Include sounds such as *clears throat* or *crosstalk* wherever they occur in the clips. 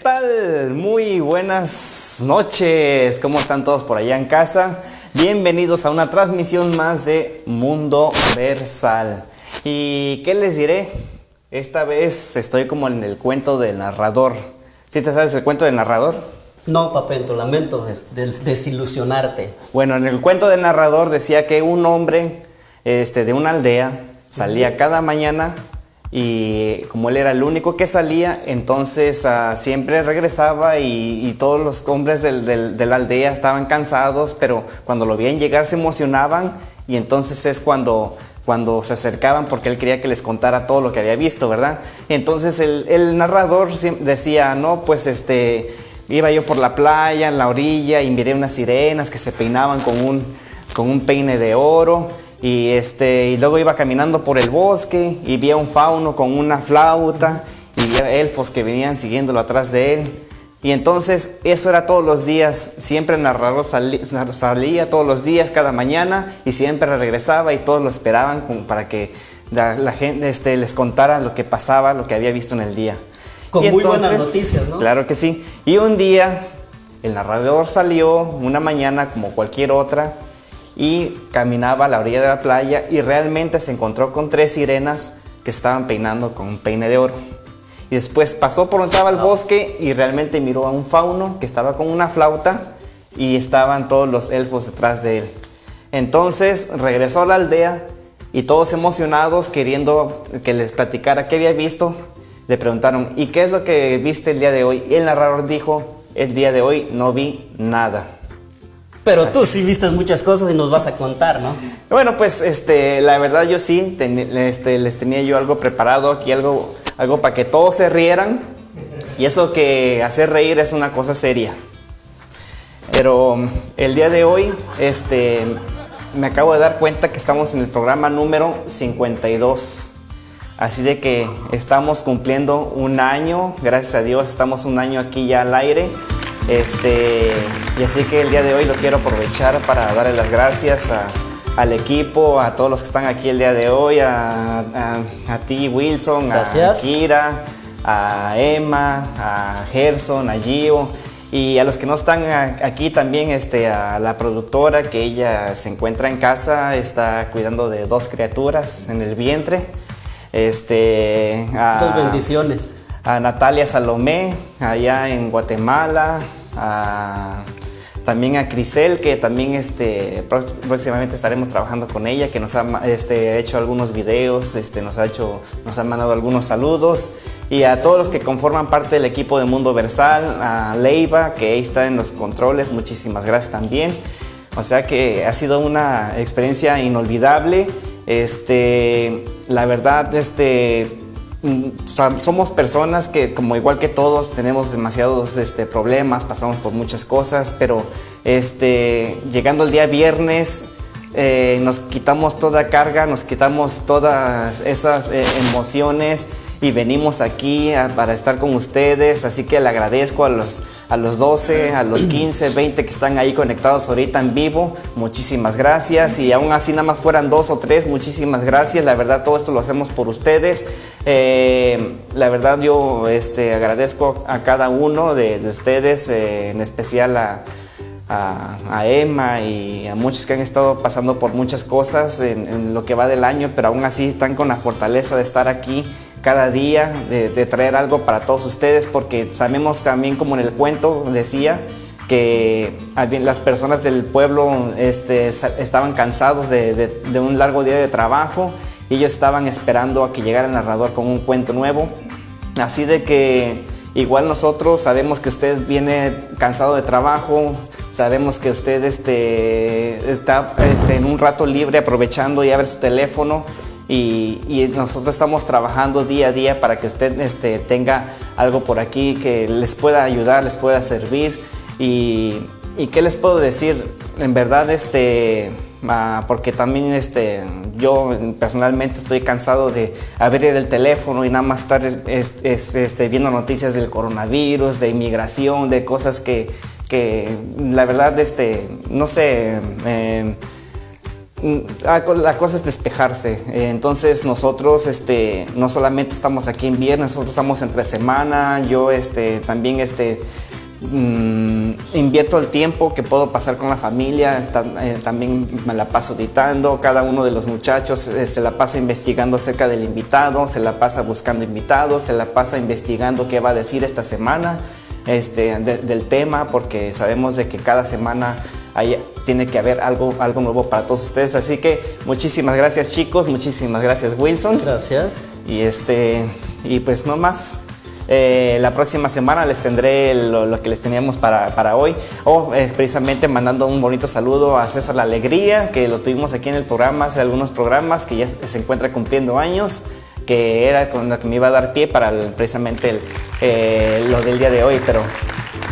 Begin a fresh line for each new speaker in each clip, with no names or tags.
¿Qué tal? Muy buenas noches. ¿Cómo están todos por allá en casa? Bienvenidos a una transmisión más de Mundo Versal. ¿Y qué les diré? Esta vez estoy como en el cuento del narrador. ¿Sí te sabes el cuento del narrador?
No, papento, lamento des- des- desilusionarte.
Bueno, en el cuento del narrador decía que un hombre este, de una aldea salía cada mañana y como él era el único que salía, entonces ah, siempre regresaba y, todos los hombres del- del- de la aldea estaban cansados, pero cuando lo veían llegar se emocionaban y entonces es cuando, cuando se acercaban porque él quería que les contara todo lo que había visto, ¿verdad? Entonces el, narrador decía, no, pues este, iba yo por la playa, en la orilla, y miré unas sirenas que se peinaban con un, con un peine de oro. Y, este, y luego iba caminando por el bosque y vi a un fauno con una flauta y vi a elfos que venían siguiéndolo atrás de él. Y entonces eso era todos los días, siempre salí- salía todos los días, cada mañana, y siempre regresaba y todos lo esperaban como para que la, la gente este, les contara lo que pasaba, lo que había visto en el día.
Con
Y
muy buenas noticias, ¿no?
Claro que sí. Y un día el narrador salió una mañana como cualquier otra y caminaba a la orilla de la playa y realmente se encontró con tres sirenas que estaban peinando con un peine de oro. Y después pasó por donde estaba el bosque y realmente miró a un fauno que estaba con una flauta y estaban todos los elfos detrás de él. Entonces regresó a la aldea y todos emocionados queriendo que les platicara qué había visto, le preguntaron, ¿y qué es lo que viste el día de hoy? Y el narrador dijo, el día de hoy no vi nada.
Pero tú sí viste muchas cosas y nos vas a contar, ¿no?
Bueno, pues este, la verdad yo sí, ten- este, les tenía yo algo preparado aquí, algo, algo para que todos se rieran. Y eso que hacer reír es una cosa seria. Pero el día de hoy, este, me acabo de dar cuenta que estamos en el programa número 52. Así de que estamos cumpliendo un año, gracias a Dios, estamos un año aquí ya al aire. Este, y así que el día de hoy lo quiero aprovechar para darle las gracias a- al equipo, a todos los que están aquí el día de hoy, a, a- a ti Wilson,
Gracias.
a Kira, a Emma, a Gerson, a Gio y a los que no están aquí también, este, a la productora que ella se encuentra en casa, está cuidando de dos criaturas en el vientre. Este, a-
Dos bendiciones.
a Natalia Salomé, allá en Guatemala, también a Crisel, que también este, próximamente estaremos trabajando con ella, que nos ha este, hecho algunos videos, este, nos, ha hecho, nos ha mandado algunos saludos, y a todos los que conforman parte del equipo de Mundo Versal, a Leiva, que ahí está en los controles, muchísimas gracias también. O sea que ha sido una experiencia inolvidable. Este, la verdad, este, somos personas que, como igual que todos, tenemos demasiados este, problemas, pasamos por muchas cosas, pero este, llegando el día viernes, eh, nos quitamos toda carga, nos quitamos todas esas eh, emociones y venimos aquí para estar con ustedes. Así que le agradezco a los, a los 12, a los 15, 20 que están ahí conectados ahorita en vivo. Muchísimas gracias. Y aún así nada más fueran dos o tres, muchísimas gracias. La verdad todo esto lo hacemos por ustedes. Eh, la verdad yo este, agradezco a cada uno de, de ustedes, eh, en especial a a, Emma y a muchos que han estado pasando por muchas cosas en lo que va del año, pero aún así están con la fortaleza de estar aquí cada día, de, de traer algo para todos ustedes, porque sabemos también, como en el cuento decía, que las personas del pueblo este, estaban cansados de, de- de un largo día de trabajo y ellos estaban esperando a que llegara el narrador con un cuento nuevo. Así de que igual nosotros sabemos que usted viene cansado de trabajo, sabemos que usted este, está este, en un rato libre aprovechando y a ver su teléfono y, nosotros estamos trabajando día a día para que usted este, tenga algo por aquí que les pueda ayudar, les pueda servir. Y, qué les puedo decir, en verdad este... Porque también este, yo personalmente estoy cansado de abrir el teléfono y nada más estar es- es- este, viendo noticias del coronavirus, de inmigración, de cosas que, que la verdad, este, no sé, ah, la cosa es despejarse. Eh, entonces nosotros este, no solamente estamos aquí en viernes, nosotros estamos entre semana. Yo este, también este, mm, invierto el tiempo que puedo pasar con la familia. Eh, también me la paso editando. Cada uno de los muchachos eh, se la pasa investigando acerca del invitado, se la pasa buscando invitados, se la pasa investigando qué va a decir esta semana. Este, del tema porque sabemos de que cada semana hay, tiene que haber algo, algo nuevo para todos ustedes. Así que muchísimas gracias chicos, muchísimas gracias Wilson.
Gracias.
Y, este, y pues no más. Eh, la próxima semana les tendré lo, que les teníamos para, para hoy. O eh, precisamente mandando un bonito saludo a César La Alegría, que lo tuvimos aquí en el programa, hace algunos programas, que ya se encuentra cumpliendo años que era con lo que me iba a dar pie para precisamente eh, lo del día de hoy, pero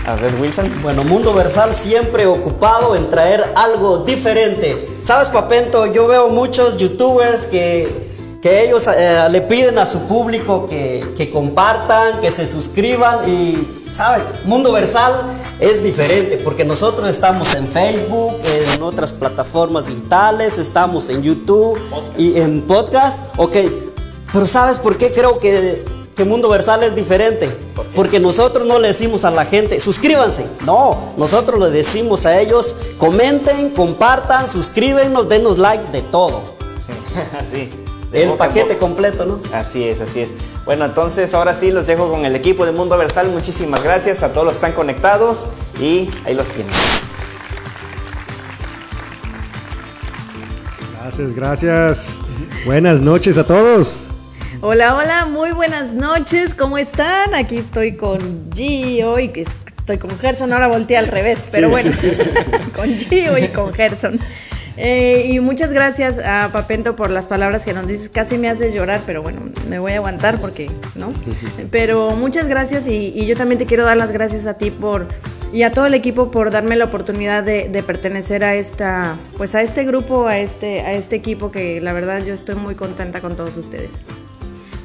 a ver, Wilson.
Bueno, Mundo Versal siempre ocupado en traer algo diferente. ¿Sabes, Papento? Yo veo muchos youtubers que, que ellos eh, le piden a su público que, que, compartan, que se suscriban y, ¿sabes? Mundo Versal es diferente porque nosotros estamos en Facebook, en otras plataformas digitales, estamos en YouTube y en podcast. Ok, pero ¿sabes por qué creo que, que Mundo Versal es diferente? Porque nosotros no le decimos a la gente, suscríbanse. No, nosotros le decimos a ellos, comenten, compartan, suscríbenos, denos like de todo.
Sí, *laughs* así.
El paquete completo, ¿no?
Así es, así es. Bueno, entonces ahora sí los dejo con el equipo de Mundo Versal. Muchísimas gracias a todos los que están conectados y ahí los tienen.
Gracias, gracias. Buenas noches a todos.
Hola, hola, muy buenas noches, ¿cómo están? Aquí estoy con Gio y que estoy con Gerson, ahora volteé al revés, pero bueno, *laughs* con Gio y con Gerson. Eh, y muchas gracias a Papento por las palabras que nos dices. Casi me haces llorar, pero bueno, me voy a aguantar porque, ¿no? Pero muchas gracias y, yo también te quiero dar las gracias a ti por y a todo el equipo por darme la oportunidad de, de, pertenecer a esta, pues a este grupo, a este, a este equipo que la verdad yo estoy muy contenta con todos ustedes.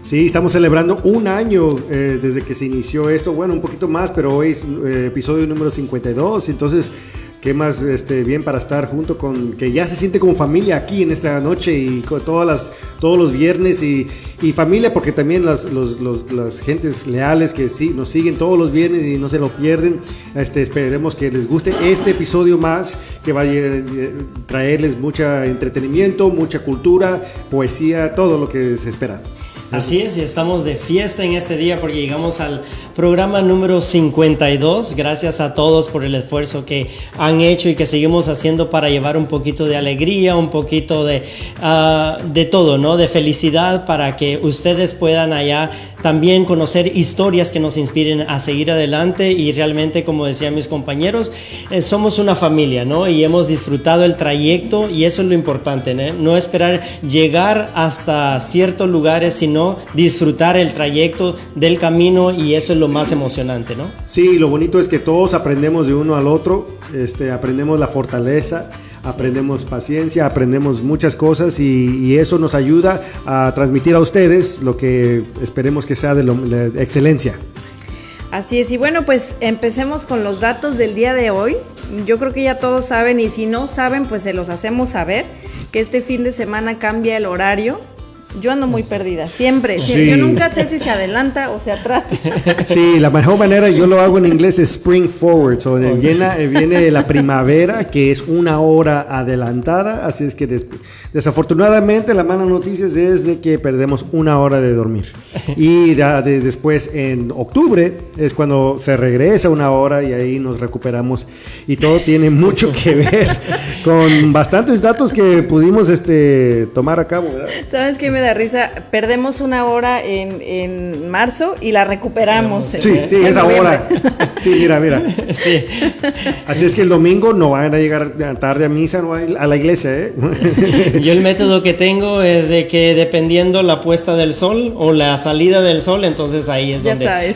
Sí, estamos celebrando un año eh, desde que se inició esto, bueno, un poquito más, pero hoy es eh, episodio número 52, entonces, qué más este, bien para estar junto con, que ya se siente como familia aquí en esta noche y con todas las, todos los viernes y, familia, porque también las, las gentes leales que sí, nos siguen todos los viernes y no se lo pierden, este, esperemos que les guste este episodio más, que va a eh, traerles mucho entretenimiento, mucha cultura, poesía, todo lo que se espera.
Así es, y estamos de fiesta en este día porque llegamos al programa número 52. Gracias a todos por el esfuerzo que han hecho y que seguimos haciendo para llevar un poquito de alegría, un poquito de, ah, de todo, ¿no? De felicidad para que ustedes puedan allá también conocer historias que nos inspiren a seguir adelante y realmente, como decían mis compañeros, eh, somos una familia, ¿no? Y hemos disfrutado el trayecto y eso es lo importante, ¿no? No esperar llegar hasta ciertos lugares, sino disfrutar el trayecto del camino y eso es lo más emocionante, ¿no?
Sí, lo bonito es que todos aprendemos de uno al otro, este, aprendemos la fortaleza aprendemos paciencia, aprendemos muchas cosas y, eso nos ayuda a transmitir a ustedes lo que esperemos que sea de, de excelencia.
Así es, y bueno, pues empecemos con los datos del día de hoy. Yo creo que ya todos saben y si no saben, pues se los hacemos saber que este fin de semana cambia el horario yo ando muy perdida, siempre. Yo nunca sé si se adelanta o se atrasa. *laughs*
Sí, la mejor manera, yo lo hago en inglés, es spring forward. O viene, viene la primavera, que es una hora adelantada. Así es que desafortunadamente la mala noticia es de que perdemos una hora de dormir. Y después en octubre es cuando se regresa una hora y ahí nos recuperamos. Y todo tiene mucho que ver con bastantes datos que pudimos este, tomar a cabo.
¿Sabes qué me da risa, perdemos una hora en, en marzo y la recuperamos.
Sí, sí, esa hora. *laughs* Sí, mira, mira. Sí. Así es que el domingo no van a llegar tarde a misa, no a la iglesia. ¿eh?
Yo el método que tengo es de que dependiendo la puesta del sol o la salida del sol, entonces ahí es donde *laughs*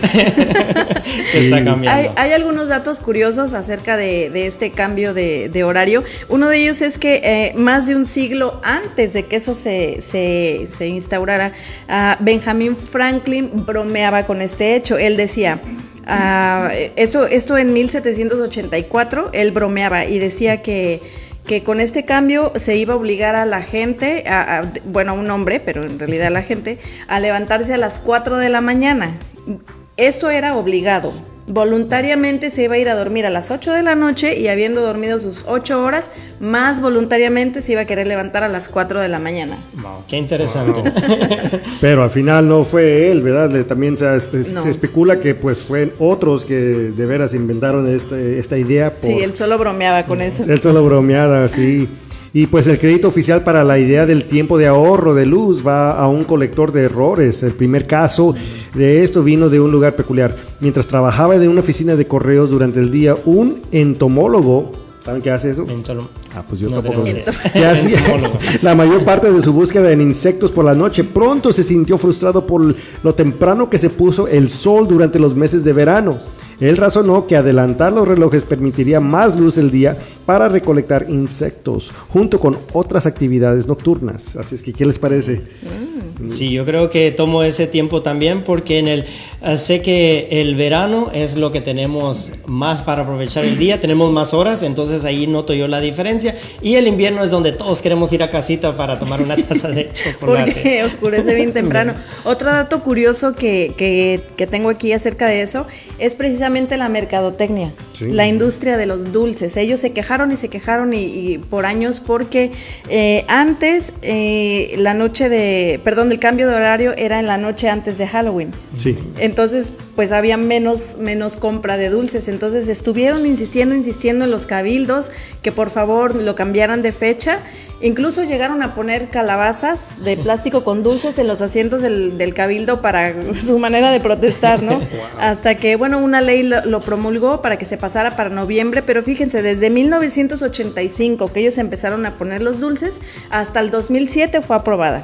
se está cambiando.
Hay, algunos datos curiosos acerca de, de este cambio de, de, horario. Uno de ellos es que eh, más de un siglo antes de que eso se, se se instaurara, Benjamin Franklin bromeaba con este hecho. Él decía, esto, esto en 1784, él bromeaba y decía que que con este cambio se iba a obligar a la gente, a, a, bueno, a un hombre, pero en realidad a la gente, a levantarse a las 4 de la mañana. Esto era obligado. Voluntariamente se iba a ir a dormir a las 8 de la noche y habiendo dormido sus 8 horas, más voluntariamente se iba a querer levantar a las 4 de la mañana.
Wow, qué interesante. *laughs*
Pero al final no fue él, ¿verdad? También se, se-
No.
se especula que pues fueron otros que de veras inventaron este- esta idea. Por,
Sí, él solo bromeaba con eso.
Él solo bromeada, sí. Y pues el crédito oficial para la idea del tiempo de ahorro de luz va a un colector de errores. El primer caso de esto vino de un lugar peculiar. Mientras trabajaba en una oficina de correos durante el día, un entomólogo, ¿saben qué hace eso?
Entolo-
Ah, pues yo
No
tampoco
idea.
Que hacía la mayor parte de su búsqueda en insectos por la noche. Pronto se sintió frustrado por lo temprano que se puso el sol durante los meses de verano. Él razonó que adelantar los relojes permitiría más luz del día para recolectar insectos, junto con otras actividades nocturnas. Así es que, ¿qué les parece?
Sí, yo creo que tomo ese tiempo también porque en el eh, sé que el verano es lo que tenemos más para aprovechar el día, tenemos más horas, entonces ahí noto yo la diferencia y el invierno es donde todos queremos ir a casita para tomar una taza de *laughs* chocolate.
Porque oscurece bien temprano. *laughs* Otro dato curioso que, que- que tengo aquí acerca de eso es precisamente la mercadotecnia,
Sí.
la industria de los dulces. Ellos se quejaron y se quejaron y, y por años porque eh, antes eh, la noche de, perdón, el cambio de horario era en la noche antes de Halloween.
Sí.
Entonces, pues había menos, menos compra de dulces. Entonces estuvieron insistiendo, insistiendo en los cabildos que por favor lo cambiaran de fecha. Incluso llegaron a poner calabazas de plástico con dulces en los asientos del, del cabildo para *laughs* su manera de protestar, ¿no? *laughs* Hasta que, bueno, una ley lo, lo promulgó para que se pasara para noviembre, pero fíjense, desde 1985 que ellos empezaron a poner los dulces, hasta el 2007 fue aprobada.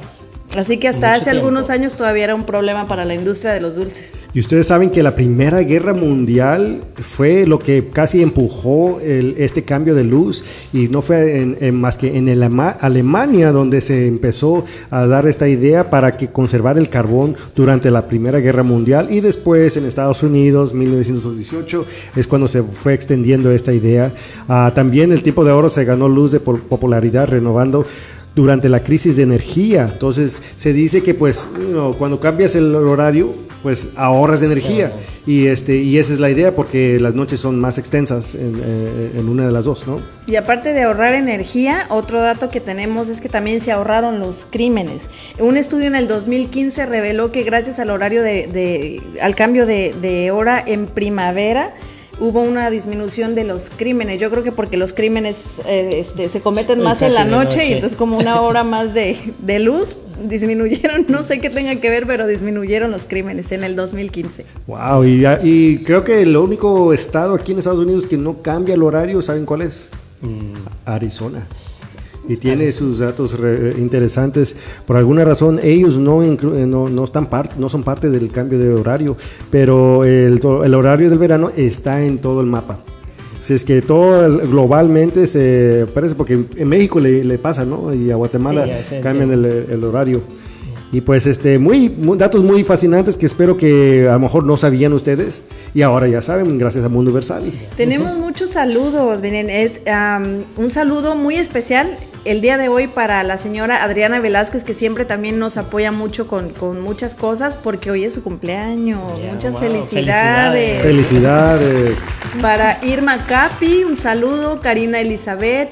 Así que hasta
Mucho
hace
tiempo.
algunos años todavía era un problema para la industria de los dulces.
Y ustedes saben que la Primera Guerra Mundial fue lo que casi empujó el- este cambio de luz y no fue en- en más que en el Ama- Alemania donde se empezó a dar esta idea para que conservar el carbón durante la Primera Guerra Mundial y después en Estados Unidos, 1918, es cuando se fue extendiendo esta idea. Ah, también el tiempo de oro se ganó luz de po- popularidad renovando durante la crisis de energía. Entonces se dice que pues cuando cambias el horario, pues ahorras de energía. Y este y esa es la idea porque las noches son más extensas en, eh, en una de las dos, ¿no?
Y aparte de ahorrar energía, otro dato que tenemos es que también se ahorraron los crímenes. Un estudio en el 2015 reveló que gracias al horario de, de- al cambio de, de hora en primavera, hubo una disminución de los crímenes. Yo creo que porque los crímenes eh, este, se cometen más en la noche,
noche.
y entonces como una hora más de, de luz disminuyeron, no sé qué tenga que ver, pero disminuyeron los crímenes en el 2015.
Wow, y, ya- y creo que el único estado aquí en Estados Unidos que no cambia el horario, ¿saben cuál es? Arizona. Y tiene sus datos re- interesantes. Por alguna razón, ellos no, inclu- eh, no, no están part- no son parte del cambio de horario, pero el, el horario del verano está en todo el mapa. Si es que todo el- globalmente se parece, porque en México le, le pasa, ¿no? Y a Guatemala
Sí,
cambian el, el horario. Y pues este, muy, muy- datos muy fascinantes que espero que a lo mejor no sabían ustedes y ahora ya saben, gracias a Mundo Versal.
Tenemos muchos saludos, miren, es am, un saludo muy especial el día de hoy para la señora Adriana Velázquez, que siempre también nos apoya mucho con, con muchas cosas, porque hoy es su cumpleaños. Muchas
wow,
felicidades.
Felicidades.
Para Irma Capi, un saludo, Karina Elizabeth,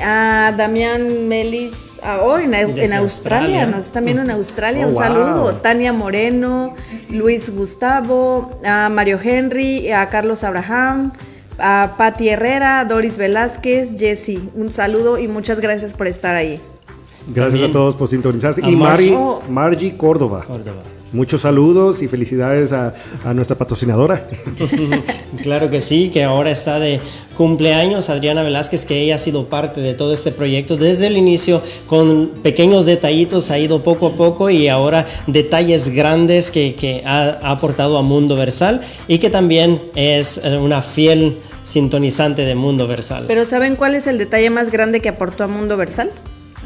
a Damián Melis, ah, oh, en, Australia,
Australia.
nos están viendo en Australia,
Oh,
un
wow.
saludo. Tania Moreno, Luis Gustavo, a Mario Henry, a Carlos Abraham, a Patti Herrera, Doris Velázquez, Jessy, un saludo y muchas gracias por estar ahí.
Gracias
También
a todos por sintonizarse.
a
Y Mari,
Margie.
Oh.
Margie Córdoba.
Córdoba.
Muchos saludos y felicidades a, a nuestra patrocinadora. *laughs*
Claro que sí, que ahora está de cumpleaños Adriana Velázquez, que ella ha sido parte de todo este proyecto desde el inicio, con pequeños detallitos, ha ido poco a poco y ahora detalles grandes que, que ha, ha aportado a Mundo Versal y que también es eh, una fiel sintonizante de Mundo Versal.
Pero ¿saben cuál es el detalle más grande que aportó a Mundo Versal?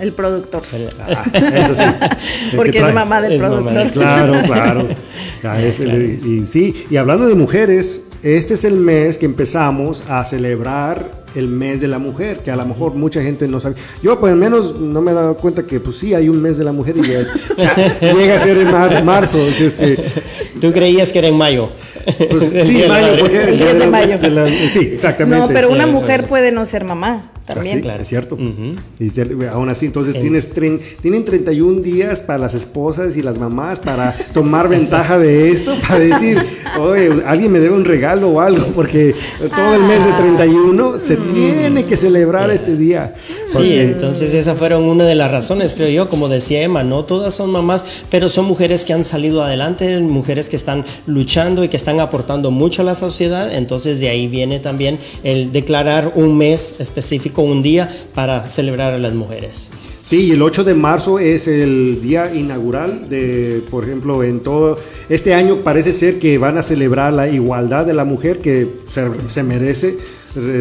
El productor.
Ah, *laughs* eso sí. *laughs*
Porque es mamá del
Es mamá
productor.
Claro, *laughs* claro. Ah, es-
Claro.
y, y sí, y hablando de mujeres, este es el mes que empezamos a celebrar el mes de la mujer, que a lo mejor mucha gente no sabe. Yo, pues al menos, no me he dado cuenta que, pues sí, hay un mes de la mujer y llega a ser en marzo.
¿Tú creías que era en mayo?
Pues, sí, mayo, porque
el 10 de mayo.
sí, exactamente.
No, pero una mujer puede no ser mamá. También.
claro. Es cierto. y aún así, entonces tienes tienen 31 días para las esposas y las mamás para tomar *laughs* ventaja de esto, para decir, oye, alguien me debe un regalo o algo, porque todo el mes de 31 ah. se tiene que celebrar este día.
Sí, entonces esas fueron una de las razones, creo yo, como decía Emma, no todas son mamás, pero son mujeres que han salido adelante, mujeres que están luchando y que están aportando mucho a la sociedad, entonces de ahí viene también el declarar un mes específico un día para celebrar a las mujeres.
Sí, el 8 de marzo es el día inaugural de, por ejemplo, en todo este año parece ser que van a celebrar la igualdad de la mujer que se, merece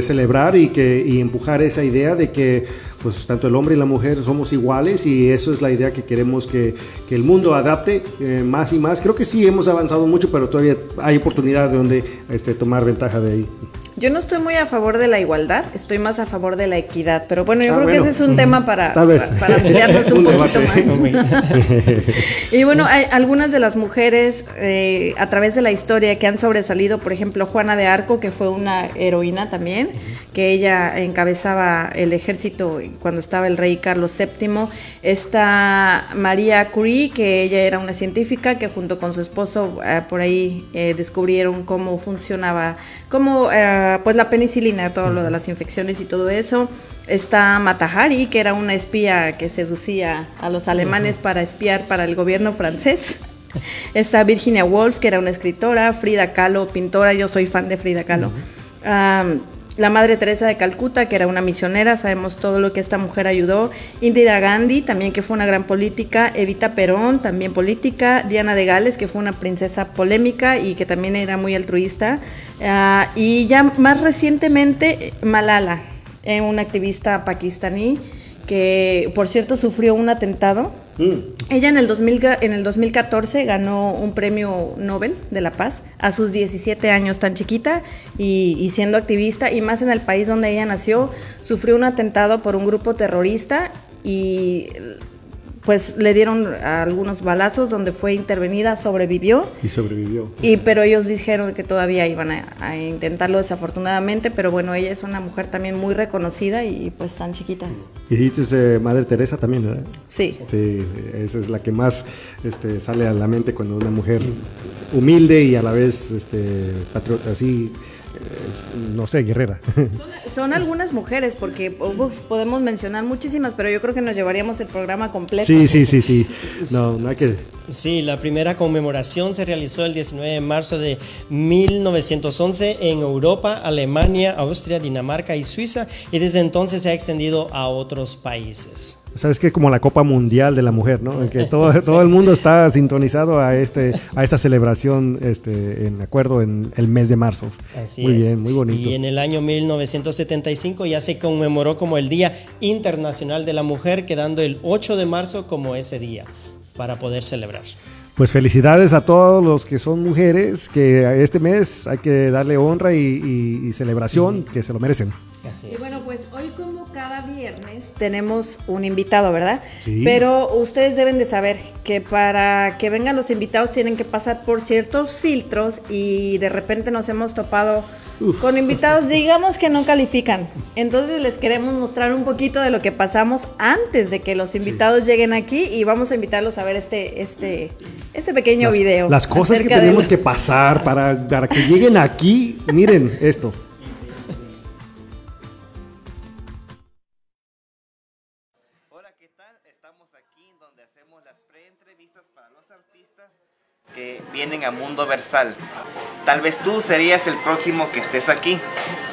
celebrar y que y empujar esa idea de que pues tanto el hombre y la mujer somos iguales y eso es la idea que queremos que, que el mundo adapte eh, más y más. Creo que sí hemos avanzado mucho, pero todavía hay oportunidad de donde este, tomar ventaja de ahí.
Yo no estoy muy a favor de la igualdad, estoy más a favor de la equidad, pero bueno, yo ah, creo que ese es un tema para, para, ampliarnos *laughs* un, poquito más. *laughs* *laughs* y bueno, hay algunas de las mujeres eh, a través de la historia que han sobresalido, por ejemplo, Juana de Arco, que fue una heroína también, que ella encabezaba el ejército cuando estaba el rey Carlos VII. Está María Curie, que ella era una científica que junto con su esposo eh, por ahí eh, descubrieron cómo funcionaba, cómo pues la penicilina, todo lo de las infecciones y todo eso. Está Matahari, que era una espía que seducía a los alemanes para espiar para el gobierno francés. *laughs* Está Virginia Woolf, que era una escritora, Frida Kahlo, pintora, yo soy fan de Frida Kahlo. La Madre Teresa de Calcuta, que era una misionera, sabemos todo lo que esta mujer ayudó. Indira Gandhi, también que fue una gran política. Evita Perón, también política. Diana de Gales, que fue una princesa polémica y que también era muy altruista. Ah, y ya más recientemente, Malala, eh, una activista pakistaní que, por cierto, sufrió un atentado. Mm. Ella en el, 2000, en el 2014 ganó un premio Nobel de la Paz a sus 17 años, tan chiquita y, y, siendo activista, y más en el país donde ella nació, sufrió un atentado por un grupo terrorista y pues le dieron algunos balazos donde fue intervenida, sobrevivió.
Y sobrevivió.
Y pero ellos dijeron que todavía iban a, intentarlo desafortunadamente, pero bueno, ella es una mujer también muy reconocida y pues tan chiquita.
Y dijiste eh, Madre Teresa también, ¿verdad?
Sí.
Sí, esa es la que más este, sale a la mente cuando una mujer humilde y a la vez este, patriota, así no sé, guerrera.
Son, algunas mujeres, porque podemos mencionar muchísimas, pero yo creo que nos llevaríamos el programa completo.
Sí, sí, sí, sí. No, no hay que...
Sí, la primera conmemoración se realizó el 19 de marzo de 1911 en Europa, Alemania, Austria, Dinamarca y Suiza, y desde entonces se ha extendido a otros países.
Sabes que es como la Copa Mundial de la Mujer, ¿no? que *laughs* todo, todo el mundo está sintonizado a este a esta celebración este, en acuerdo en el mes de marzo. muy bien, muy bonito.
Y en el año 1975 ya se conmemoró como el Día Internacional de la Mujer, quedando el 8 de marzo como ese día para poder celebrar.
Pues felicidades a todos los que son mujeres, que este mes hay que darle honra y, celebración, que se lo merecen.
y bueno, pues hoy viernes tenemos un invitado, ¿verdad? Sí. Pero ustedes deben de saber que para que vengan los invitados tienen que pasar por ciertos filtros y de repente nos hemos topado con invitados, digamos que no califican. Entonces les queremos mostrar un poquito de lo que pasamos antes de que los invitados lleguen aquí y vamos a invitarlos a ver este, este, este pequeño video.
Las cosas que tenemos que pasar para, para que lleguen aquí. Miren esto.
Vienen a Mundo Versal. Tal vez tú serías el próximo que estés aquí.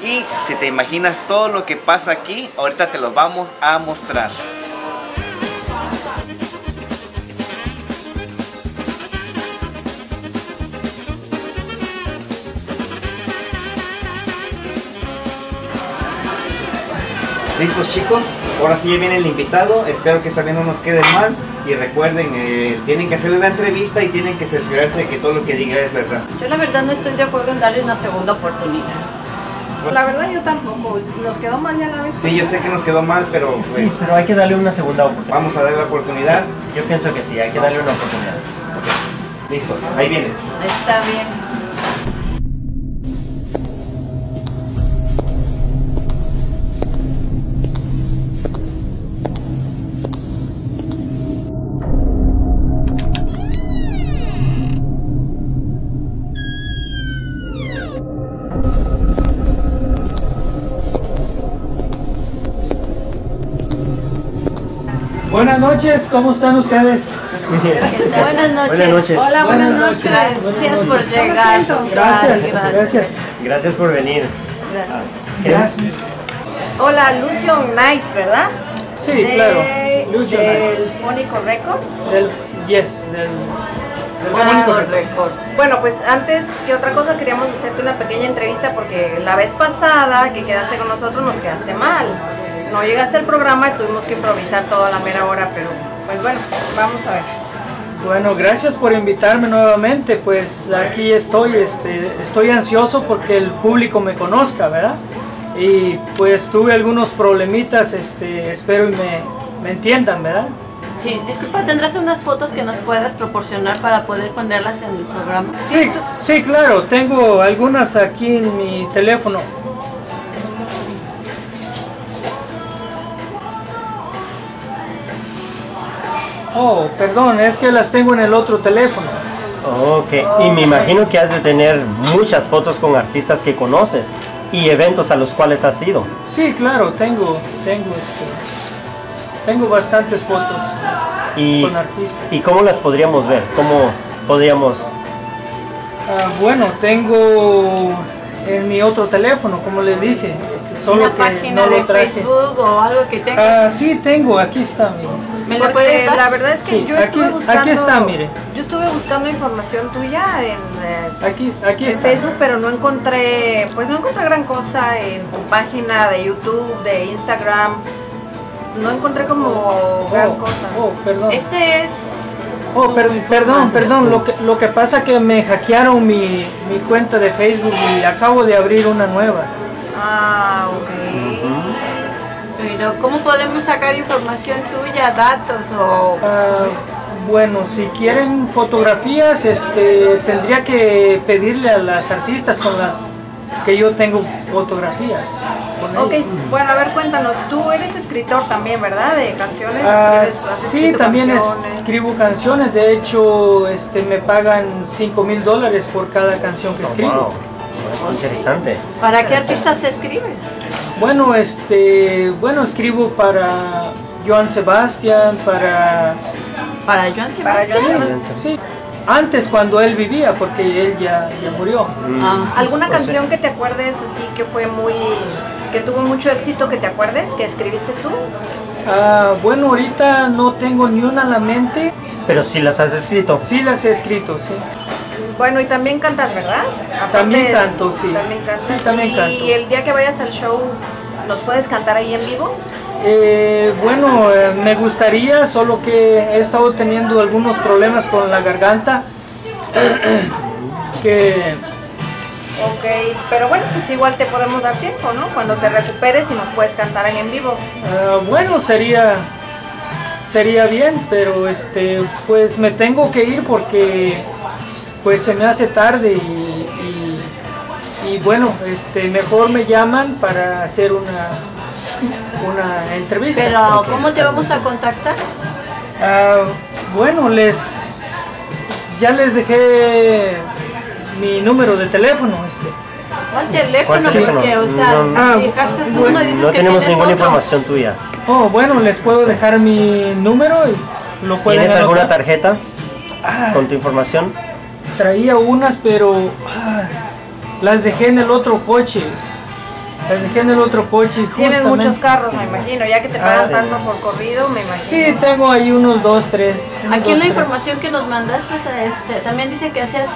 Y si te imaginas todo lo que pasa aquí, ahorita te lo vamos a mostrar. ¿Listos chicos? Ahora sí viene el invitado, espero que esta vez no nos quede mal y recuerden, eh, tienen que hacerle la entrevista y tienen que cerciorarse de que todo lo que diga es verdad.
Yo la verdad no estoy de acuerdo en darle una segunda oportunidad.
La verdad yo tampoco. Nos quedó mal ya la vez.
Sí, yo sé que nos quedó mal, pero
Sí,
pues
pero hay que darle una segunda oportunidad.
vamos a darle la oportunidad.
Yo pienso que sí, hay que darle una oportunidad.
Listos, ahí viene.
Está bien.
Buenas noches, ¿cómo están ustedes?
Buenas noches.
Buenas noches.
Hola, buenas
Buenas
noches.
Gracias por llegar.
Gracias, gracias.
Gracias por venir.
Gracias.
Hola, Lucio Knights, ¿verdad?
Sí,
De-
claro. Lucio
Del
Knights.
Fónico Records.
Del, yes, del, del
Fónico
Fónico.
Records.
Bueno, pues antes que otra cosa queríamos hacerte una pequeña entrevista porque la vez pasada que quedaste con nosotros nos quedaste mal. No llegaste al programa y tuvimos que improvisar toda la mera hora, pero pues bueno, vamos a ver.
Bueno, gracias por invitarme nuevamente. Pues aquí estoy, este, estoy ansioso porque el público me conozca, ¿verdad? Y pues tuve algunos problemitas, este, espero y me, me entiendan, ¿verdad?
Sí, disculpa, ¿tendrás unas fotos que nos puedas proporcionar para poder ponerlas en el programa?
Sí, sí, claro, tengo algunas aquí en mi teléfono. Oh, perdón, es que las tengo en el otro teléfono.
Ok, y me imagino que has de tener muchas fotos con artistas que conoces y eventos a los cuales has ido.
Sí, claro, tengo, tengo este, tengo bastantes fotos
Y,
con artistas.
¿Y cómo las podríamos ver? ¿Cómo podríamos...?
Ah, bueno, tengo en mi otro teléfono, como les dije, solo
¿Una página
no
de. Facebook o algo que tenga?
Ah, sí, tengo, aquí está, mira.
¿Me lo
Porque
puedes dar?
la verdad es que
Sí,
yo
aquí-
estuve
aquí
buscando.
está, mire.
Yo estuve buscando información tuya en, eh,
Aquí, aquí
en
está.
Facebook, pero no encontré, pues no encontré gran cosa en tu página de YouTube, de Instagram. No encontré como gran
Oh,
cosa.
oh, perdón.
Este es...
Oh, per- perdón,
información.
perdón. Lo que, lo que pasa que me hackearon mi, mi cuenta de Facebook y acabo de abrir una nueva.
Ah, ok.
Pero, ¿cómo podemos sacar información tuya, datos o...?
Ah, bueno, si quieren fotografías, este, tendría que pedirle a las artistas con las que yo tengo fotografías.
Ok, bueno, a ver, cuéntanos. Tú eres escritor también, ¿verdad? De canciones.
Ah, sí, también
canciones.
escribo canciones. De hecho, este, me pagan 5 mil dólares por cada canción que
Oh,
escribo.
wow. Interesante.
¿Para qué artistas escribes?
Bueno, este, bueno, escribo para Joan Sebastián, para,
¿Para Joan Sebastián?
Sí, antes cuando él vivía, porque él ya, ya murió.
Ah.
¿Alguna
Pues,
canción que te acuerdes así que fue muy. que tuvo mucho éxito que te acuerdes que escribiste tú?
Ah, bueno, ahorita no tengo ni una a la mente.
Pero si las has escrito.
Sí las he escrito, sí.
Bueno, y también cantas, ¿verdad?
También canto, sí.
También.
Sí, también
y
canto.
el día que vayas al show, ¿nos puedes cantar ahí en vivo?
Eh, bueno, eh, me gustaría, solo que he estado teniendo algunos problemas con la garganta. *clears throat* que
Ok, pero bueno, pues igual te podemos dar tiempo, ¿no? Cuando te recuperes y nos puedes cantar ahí en vivo.
Ah, bueno, sería sería bien, pero este pues me tengo que ir porque pues se me hace tarde y, y- y, bueno, este mejor me llaman para hacer una una entrevista.
Pero, ¿cómo te vamos a contactar?
Ah, bueno, les ya les dejé mi número de teléfono, este.
¿Cuál teléfono?
¿Cuál teléfono?
Porque, o sea,
No,
no.
dejaste
Ah,
uno
bueno,
y dices
No
que
tenemos
tienes
ninguna
otro.
información tuya.
Oh, bueno, les puedo dejar mi número y lo pueden
¿Tienes alguna tarjeta
Ah,
con tu información?
Traía unas, pero ah, las dejé en el otro coche. Dejé en el otro coche y
Tienes muchos carros, me imagino, ya que te
Ah,
pagan
sí.
tanto por corrido, me imagino.
Sí, tengo ahí unos dos, tres. unos
Aquí en la
tres.
información que nos mandaste, este, también dice que hacías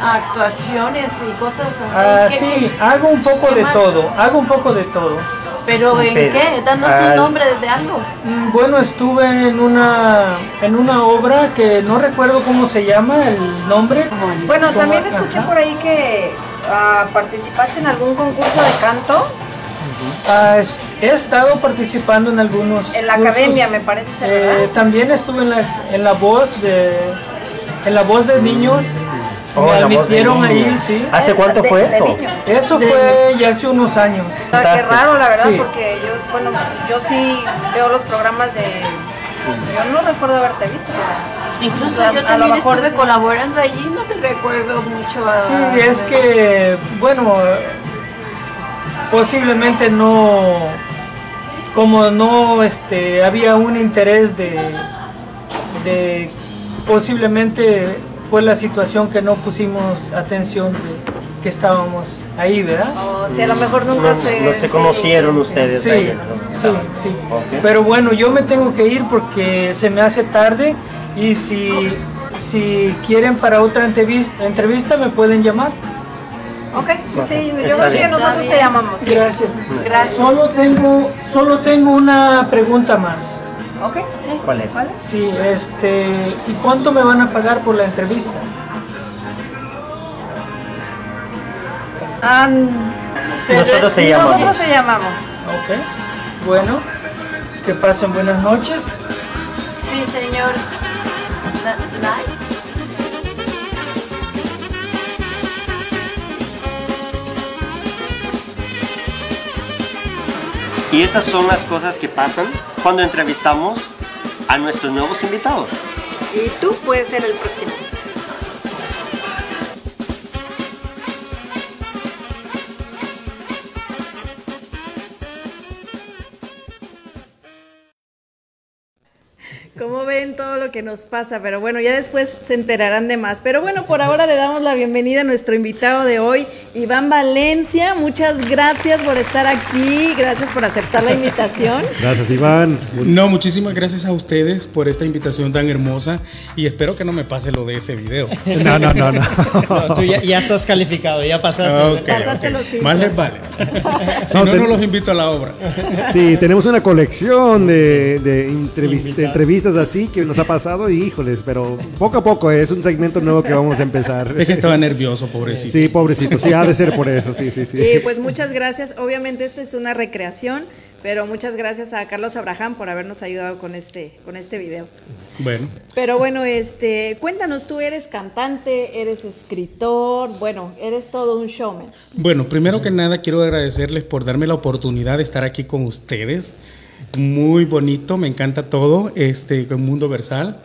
actuaciones y cosas así.
Ah,
¿Qué-
sí, hago un poco de
más?
todo, hago un poco de todo.
¿Pero en
Pero,
qué? Danos
ah,
un nombre de algo.
Mm, Bueno, estuve en una en una obra que no recuerdo cómo se llama el nombre.
Bueno, también escuché
ajá.
por ahí que ah, ¿participaste en algún concurso de canto?
Ah, he estado participando en algunos.
En la
cursos.
academia, me parece ser,
Eh,
¿verdad?
también estuve en la, en la voz de en la voz de niños.
Oh,
Me admitieron ahí, sí.
¿Hace cuánto
De-
fue
de.
Eso
De-
fue ya hace unos años.
Ah, qué raro, la verdad,
Sí.
porque yo, bueno, yo sí veo los programas de... Yo no recuerdo haberte visto.
Incluso yo
a lo
también
mejor
estuve
sí.
colaborando allí, no te recuerdo mucho. a-
Sí, es que, bueno, posiblemente no, como no este, había un interés de, de, posiblemente fue la situación que no pusimos atención de que estábamos ahí, ¿verdad?
O sea, a lo mejor nunca
No,
se...
no se conocieron ustedes
Sí,
ahí.
sí, sí. Pero bueno, yo me tengo que ir porque se me hace tarde y si, si quieren para otra entrevista, entrevista me pueden llamar.
Ok, sí, sí, yo sé,
bien.
nosotros te llamamos.
Gracias.
Gracias.
Solo tengo, solo tengo una pregunta más.
Ok, sí.
¿Cuál es?
Sí, este, ¿y cuánto me van a pagar por la entrevista?
Ah,
Nosotros te llamamos.
Nosotros te llamamos.
Ok. Bueno, que pasen buenas noches.
Sí, señor.
Y esas son las cosas que pasan cuando entrevistamos a nuestros nuevos invitados.
Y tú puedes ser el próximo. Como ven todo lo que nos pasa, pero bueno, ya después se enterarán de más. Pero bueno, por ahora le damos la bienvenida a nuestro invitado de hoy, Iván Valencia. Muchas gracias por estar aquí, gracias por aceptar la invitación. *laughs*
Gracias, Iván.
No, muchísimas gracias a ustedes por esta invitación tan hermosa y espero que no me pase lo de ese video. *laughs*
No, no, no, no.
No, tú ya, ya estás calificado, ya pasaste.
Ok,
Pasaste
ok.
los filtros.
Más les vale. Si
No,
no,
te-
no los invito a la obra.
Sí, tenemos una colección de, de entrevis- de entrevistas así que nos ha pasado y híjoles, pero poco a poco es un segmento nuevo que vamos a empezar.
Es que estaba nervioso, pobrecito.
Sí, pobrecito, sí, ha de ser por eso, sí, sí, sí.
Y pues muchas gracias. Obviamente esta es una recreación, pero muchas gracias a Carlos Abraham por habernos ayudado con este, con este video.
Bueno,
Pero bueno, este, cuéntanos, tú eres cantante, eres escritor, bueno, eres todo un showman.
bueno, primero que nada quiero agradecerles por darme la oportunidad de estar aquí con ustedes. Muy bonito, me encanta todo, este, con Mundo Versal.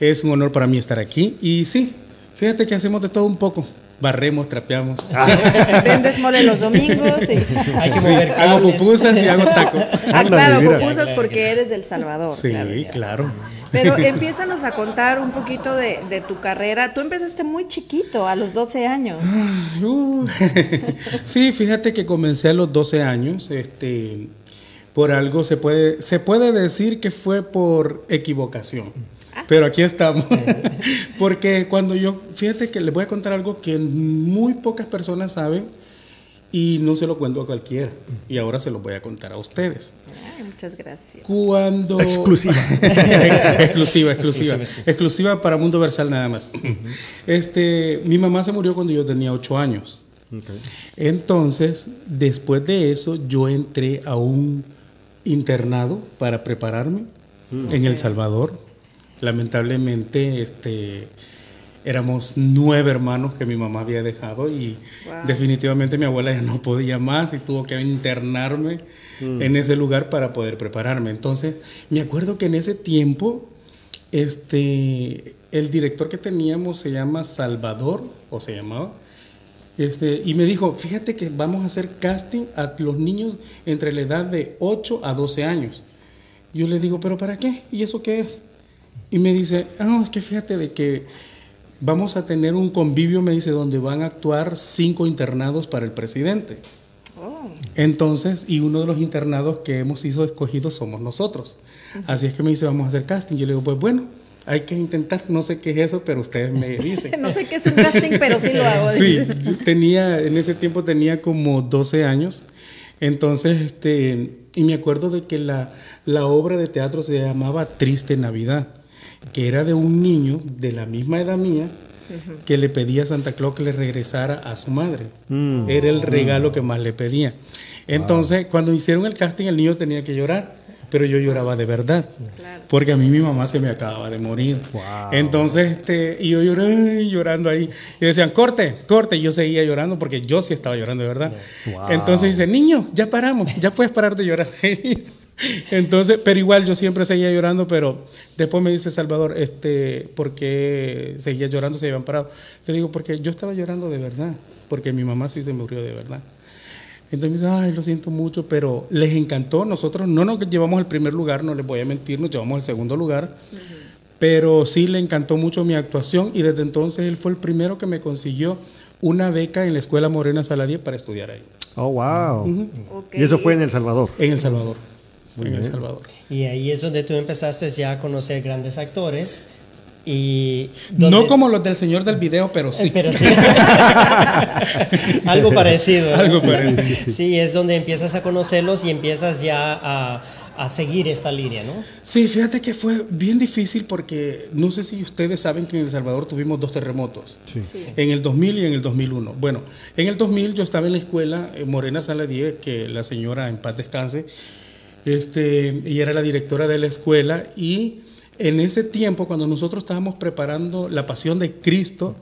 Es un honor para mí estar aquí. Y sí, fíjate que hacemos de todo un poco. Barremos, trapeamos. *laughs*
Vendes mole los domingos y... *laughs*
Hay que
Sí,
mover
hago
cables.
pupusas y hago taco. *laughs*
Ah, claro,
mira.
pupusas porque eres del Salvador.
Sí,
claro.
claro.
Pero empiézanos a contar un poquito de, de tu carrera. Tú empezaste muy chiquito, a los 12 años.
Uh, sí, fíjate que comencé a los 12 años, este, por algo se puede, se puede decir que fue por equivocación. Pero aquí estamos. *laughs* Porque cuando yo, fíjate que les voy a contar algo que muy pocas personas saben y no se lo cuento a cualquiera. Y ahora se lo voy a contar a ustedes.
Ay, muchas gracias.
Cuando...
Exclusiva. *laughs*
exclusiva, exclusiva. Exclusiva para Mundo Versal nada más. Este, mi mamá se murió cuando yo tenía ocho años. Entonces, después de eso, yo entré a un internado para prepararme en El Salvador. Lamentablemente, este, éramos nueve hermanos que mi mamá había dejado y
Wow.
definitivamente mi abuela ya no podía más y tuvo que internarme en ese lugar para poder prepararme. Entonces, me acuerdo que en ese tiempo, este, el director que teníamos se llama Salvador, o se llamaba, este, y me dijo, fíjate que vamos a hacer casting a los niños entre la edad de 8 a 12 años. Yo le digo, ¿pero para qué? ¿Y eso qué es? Y me dice, ah, es que fíjate de que vamos a tener un convivio, me dice, donde van a actuar cinco internados para el presidente. Entonces, y uno de los internados que hemos sido escogidos somos nosotros. Así es que me dice, vamos a hacer casting. Yo le digo, pues bueno, hay que intentar, no sé qué es eso, pero ustedes me *laughs* dicen.
No sé qué es un casting, pero sí lo hago.
Sí, yo tenía, en ese tiempo tenía como 12 años. Entonces, este, y me acuerdo de que la, la obra de teatro se llamaba Triste Navidad, que era de un niño de la misma edad mía, que le pedía a Santa Claus que le regresara a su madre.
Mm.
Era el regalo que más le pedía. Entonces, cuando hicieron el casting, el niño tenía que llorar, pero yo lloraba de verdad, porque a mí mi mamá se me acababa de morir. Entonces, este, y yo lloré, llorando ahí, y decían, corte, corte, y yo seguía llorando porque yo sí estaba llorando de verdad. Entonces dice, niño, ya paramos, ya puedes parar de llorar. *laughs* Entonces, pero igual yo siempre seguía llorando, pero después me dice Salvador, este, ¿por qué seguía llorando? Se habían parado. Le digo, porque yo estaba llorando de verdad, porque mi mamá sí se murió de verdad. Entonces me dice, ay, lo siento mucho, pero les encantó. Nosotros no nos llevamos el primer lugar, no les voy a mentir, nos llevamos el segundo lugar. Pero sí le encantó mucho mi actuación y desde entonces él fue el primero que me consiguió una beca en la Escuela Morena Saladía para estudiar ahí,
Oh, wow. Y eso fue en El Salvador.
en El Salvador. en El Salvador.
Y ahí es donde tú empezaste ya a conocer grandes actores. Y
No como los del señor del video, pero sí.
Pero sí. *laughs* Algo parecido. ¿no?
Algo parecido.
Sí, es donde empiezas a conocerlos y empiezas ya a, a seguir esta línea, ¿no?
Sí, fíjate que fue bien difícil porque no sé si ustedes saben que en El Salvador tuvimos dos terremotos. En el 2000 y en el 2001. Bueno, en el 2000 yo estaba en la escuela eh, Morena Saladie, que la señora en paz descanse, este, y era la directora de la escuela. Y en ese tiempo, cuando nosotros estábamos preparando la pasión de Cristo,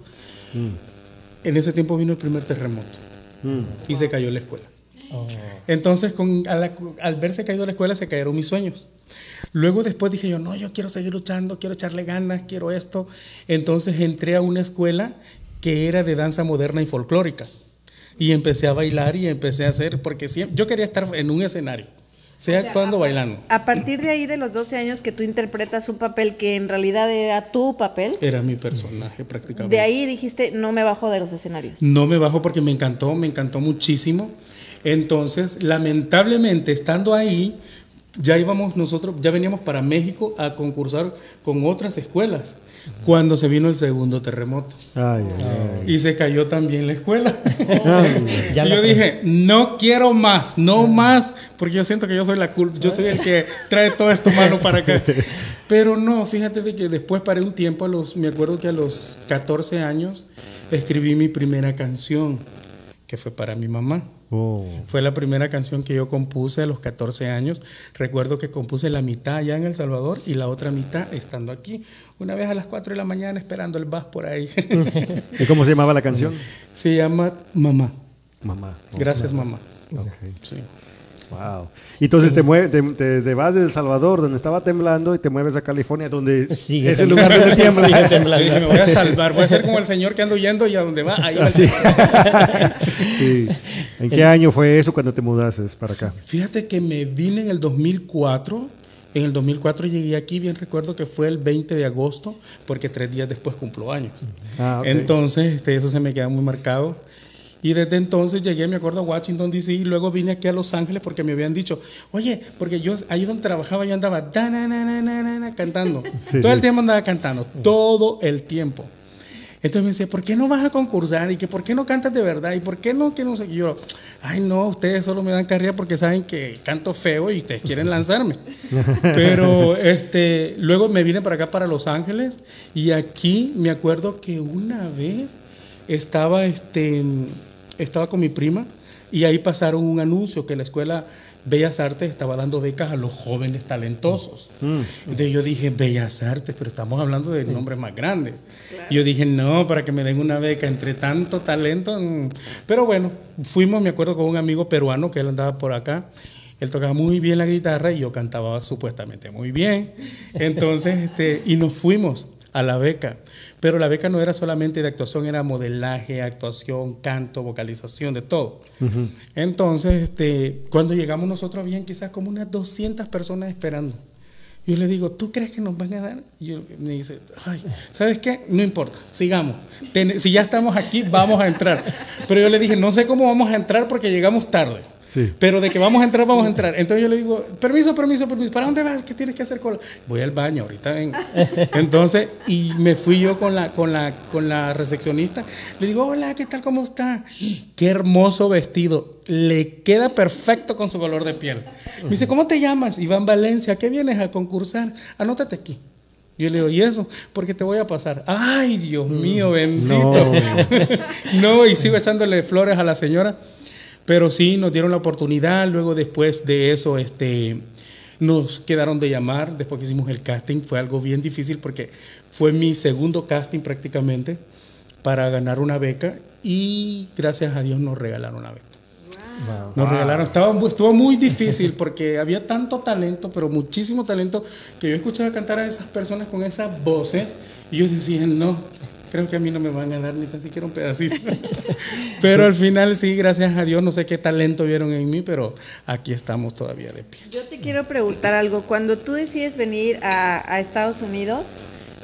en ese tiempo vino el primer terremoto y se cayó la escuela. Entonces, con, al, al verse caído la escuela, se cayeron mis sueños. Luego después dije yo, no, yo quiero seguir luchando, quiero echarle ganas, quiero esto. Entonces entré a una escuela que era de danza moderna y folclórica. Y empecé a bailar y empecé a hacer, porque siempre, yo quería estar en un escenario, sea actuando bailando.
A partir de ahí, de los 12 años que tú interpretas un papel que en realidad era tu papel,
Era mi personaje prácticamente.
de ahí dijiste, no me bajo de los escenarios.
No me bajo porque me encantó, me encantó muchísimo. Entonces, lamentablemente, estando ahí, ya íbamos nosotros, ya veníamos para México a concursar con otras escuelas cuando se vino el segundo terremoto.
Ay, ay,
Y se cayó también la escuela. *laughs* Y yo dije, no quiero más, no más, porque yo siento que yo soy la culpa, yo soy el que trae todo esto malo para acá. *laughs* Pero no, fíjate de que después paré un tiempo, a los, me acuerdo que a los 14 años escribí mi primera canción, que fue para mi mamá.
Oh.
Fue la primera canción que yo compuse a los 14 años. Recuerdo que compuse la mitad allá en El Salvador y la otra mitad estando aquí. Una vez a las 4 de la mañana esperando el bus por ahí. *laughs*
¿Y cómo se llamaba la canción?
Se llama Mamá.
Mamá.
Gracias, mamá. Sí.
Wow. Y entonces te, mue- te, te- te vas de El Salvador, donde estaba temblando, y te mueves a California, donde *laughs*
Sigue
es el lugar donde *laughs* tiembla.
Sigue temblando.
Yo dije, me voy a salvar, voy a ser como el señor que ando yendo y a donde va, ahí va.
Así. *laughs* sí. ¿En qué año fue eso cuando te mudaste para acá?
Fíjate que me vine en el 2004. En el 2004 llegué aquí, bien recuerdo que fue el 20 de agosto, porque tres días después cumplo años.
Ah, ok.
Entonces, este, eso se me queda muy marcado. Y desde entonces llegué, me acuerdo, a Washington, D.C. y luego vine aquí a Los Ángeles porque me habían dicho, oye, porque yo ahí donde trabajaba yo andaba da, na, na, na, na, na, na, cantando. *laughs*
Sí,
todo el tiempo andaba cantando, todo el tiempo. Entonces me decía, ¿por qué no vas a concursar? Y que ¿por qué no cantas de verdad? ¿Y por qué no? Que no sé. Y yo, ay no, ustedes solo me dan carrera porque saben que canto feo y ustedes quieren lanzarme. *laughs* Pero este, luego me vine para acá, para Los Ángeles, y aquí me acuerdo que una vez estaba, este, estaba con mi prima y ahí pasaron un anuncio que la escuela Bellas Artes estaba dando becas a los jóvenes talentosos. Entonces yo dije, Bellas Artes, pero estamos hablando de nombres más grandes. Y yo dije, no, para que me den una beca entre tanto talento. mm". Pero bueno, fuimos, me acuerdo, con un amigo peruano que él andaba por acá. Él tocaba muy bien la guitarra y yo cantaba supuestamente muy bien. Entonces, este, y nos fuimos a la beca. Pero la beca no era solamente de actuación, era modelaje, actuación, canto, vocalización, de todo. Entonces, este, cuando llegamos nosotros, habían quizás como unas 200 personas esperando. Yo le digo, ¿tú crees que nos van a dar? Y él me dice, ay, ¿sabes qué? No importa, sigamos. Ten- si ya estamos aquí, vamos a entrar. Pero yo le dije, no sé cómo vamos a entrar porque llegamos tarde.
Sí.
Pero de que vamos a entrar, vamos a entrar. Entonces yo le digo, permiso, permiso, permiso. ¿Para dónde vas? ¿Qué tienes que hacer cola? Voy al baño, ahorita vengo. *laughs* Entonces, y me fui yo con la, con la, con la recepcionista. Le digo, hola, ¿qué tal? ¿Cómo está? Qué hermoso vestido. Le queda perfecto con su color de piel. Me dice, ¿cómo te llamas? Iván Valencia. ¿Qué vienes a concursar? Anótate aquí. Yo le digo, ¿y eso? Porque te voy a pasar. Ay, Dios mío, bendito.
No. *laughs*
No, y sigo echándole flores a la señora. Pero sí, nos dieron la oportunidad. Luego, después de eso, este, nos quedaron de llamar. Después que hicimos el casting, fue algo bien difícil porque fue mi segundo casting prácticamente para ganar una beca. Y gracias a Dios nos regalaron la beca. Nos regalaron, estaba, estuvo muy difícil porque *laughs* había tanto talento, pero muchísimo talento, que yo escuchaba cantar a esas personas con esas voces y yo decía, no, creo que a mí no me van a dar ni tan siquiera un pedacito. *laughs* pero al final sí, gracias a Dios, no sé qué talento vieron en mí, pero aquí estamos todavía de pie.
Yo te quiero preguntar algo. Cuando tú decides venir a, a Estados Unidos,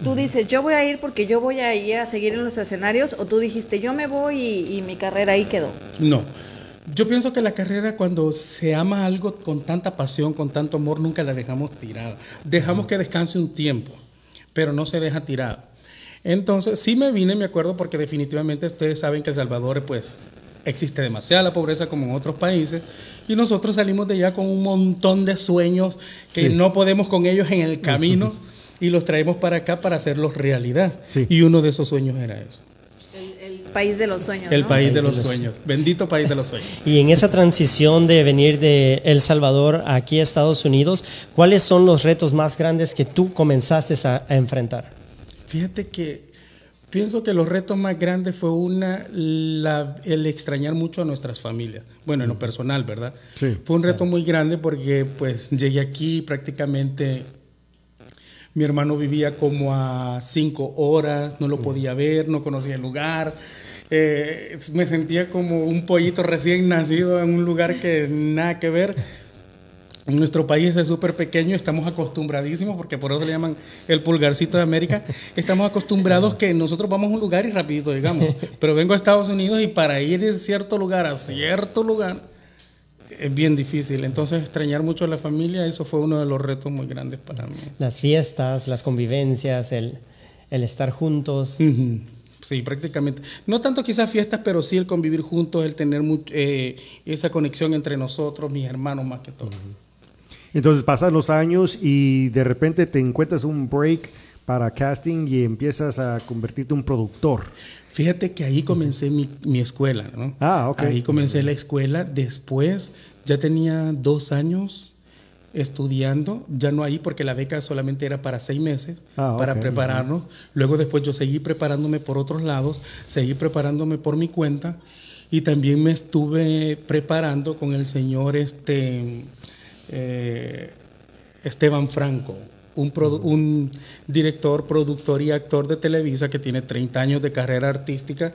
tú dices, yo voy a ir porque yo voy a ir a seguir en los escenarios, o tú dijiste, yo me voy y, y mi carrera ahí quedó.
No. Yo pienso que la carrera cuando se ama algo con tanta pasión, con tanto amor, nunca la dejamos tirada. Dejamos que descanse un tiempo, pero no se deja tirada. Entonces, sí me vine, me acuerdo, porque definitivamente ustedes saben que El Salvador, pues, existe demasiada la pobreza como en otros países, y nosotros salimos de allá con un montón de sueños que
Sí.
no podemos con ellos en el camino, *laughs* y los traemos para acá para hacerlos realidad.
Sí.
Y uno de esos sueños era eso,
El, el país de los sueños.
el
¿no?
país de
de
los
los-
sueños, bendito país de los sueños. *laughs*
Y en esa transición de venir de El Salvador aquí a Estados Unidos, ¿cuáles son los retos más grandes que tú comenzaste a, a enfrentar?
Fíjate que pienso que los retos más grandes fue una, la- el extrañar mucho a nuestras familias. Bueno, en lo personal, ¿verdad?
Sí.
Fue un reto muy grande porque pues llegué aquí prácticamente, mi hermano vivía como a cinco horas, no lo podía ver, no conocía el lugar. Eh, me sentía como un pollito recién nacido en un lugar que nada que ver. Nuestro país es súper pequeño, estamos acostumbradísimos, porque por eso le llaman el pulgarcito de América. Estamos acostumbrados que nosotros vamos a un lugar y rapidito llegamos. Pero vengo a Estados Unidos y para ir de cierto lugar a cierto lugar es bien difícil. Entonces extrañar mucho a la familia, eso fue uno de los retos muy grandes para mí.
Las fiestas, las convivencias, el, el estar juntos.
Sí, prácticamente. No tanto quizás fiestas, pero sí el convivir juntos, el tener eh, esa conexión entre nosotros, mis hermanos más que todo.
Entonces pasan los años y de repente te encuentras un break para casting y empiezas a convertirte en un productor.
Fíjate que ahí comencé mi, mi escuela, ¿no?
Ah, ok.
Ahí comencé la escuela. Después ya tenía dos años estudiando, ya no ahí porque la beca solamente era para seis meses,
Ah,
para
ok.
prepararnos. Luego después yo seguí preparándome por otros lados, seguí preparándome por mi cuenta y también me estuve preparando con el señor este eh, Esteban Franco, un, director, productor y actor de Televisa que tiene 30 años de carrera artística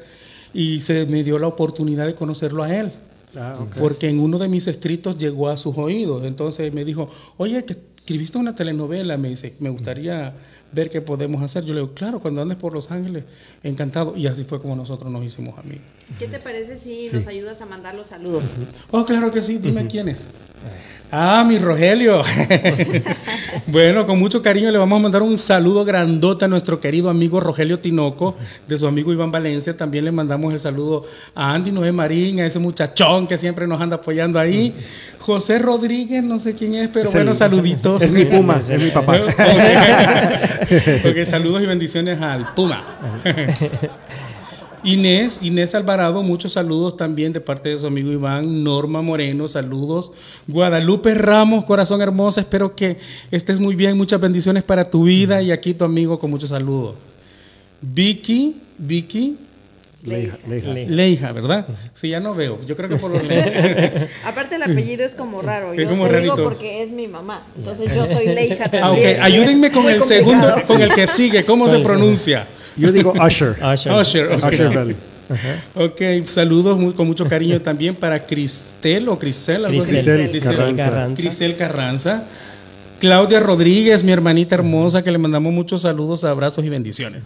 y se me dio la oportunidad de conocerlo a él.
Ah.
Porque en uno de mis escritos llegó a sus oídos. Entonces me dijo, oye, que escribiste una telenovela, me dice, me gustaría ver qué podemos hacer. Yo le digo, claro, cuando andes por Los Ángeles, encantado. Y así fue como nosotros nos hicimos amigos.
¿Qué te parece si nos ayudas a mandar los saludos?
Oh, claro que sí, dime quién es. Ah, mi Rogelio. *laughs* bueno, con mucho cariño le vamos a mandar un saludo grandote a nuestro querido amigo Rogelio Tinoco, de su amigo Iván Valencia. También le mandamos el saludo a Andy Noé Marín, a ese muchachón que siempre nos anda apoyando ahí. José Rodríguez, no sé quién es, pero
Es
bueno,
el-
saluditos.
Es mi puma, es mi papá. *laughs* *laughs*
Ok, saludos y bendiciones al Puma. *laughs* Inés, Inés Alvarado, muchos saludos también de parte de su amigo Iván, Norma Moreno, saludos. Guadalupe Ramos, corazón hermosa, espero que estés muy bien, muchas bendiciones para tu vida y aquí tu amigo con muchos saludos. Vicky, Vicky,
Leija, Leija.
Le-
Leija, ¿verdad? Sí, ya no veo, yo creo que por los. *laughs*
Aparte el apellido es como raro.
Es
Yo
como
te digo porque es mi mamá. Entonces yo soy Leija *laughs* también.
Ah, ok,
y es
ayúdenme con el
complicado.
segundo, con el que sigue, ¿cómo se
¿Cuál es?
pronuncia?
Yo digo Usher.
Usher. *laughs*
Usher, ok.
Usher Valley.
Ok, saludos muy- con mucho cariño también para Cristel o. Crisel,
Crisel
Crisel Carranza.
Carranza.
Crisel Carranza. Claudia Rodríguez, mi hermanita hermosa, que le mandamos muchos saludos, abrazos y bendiciones.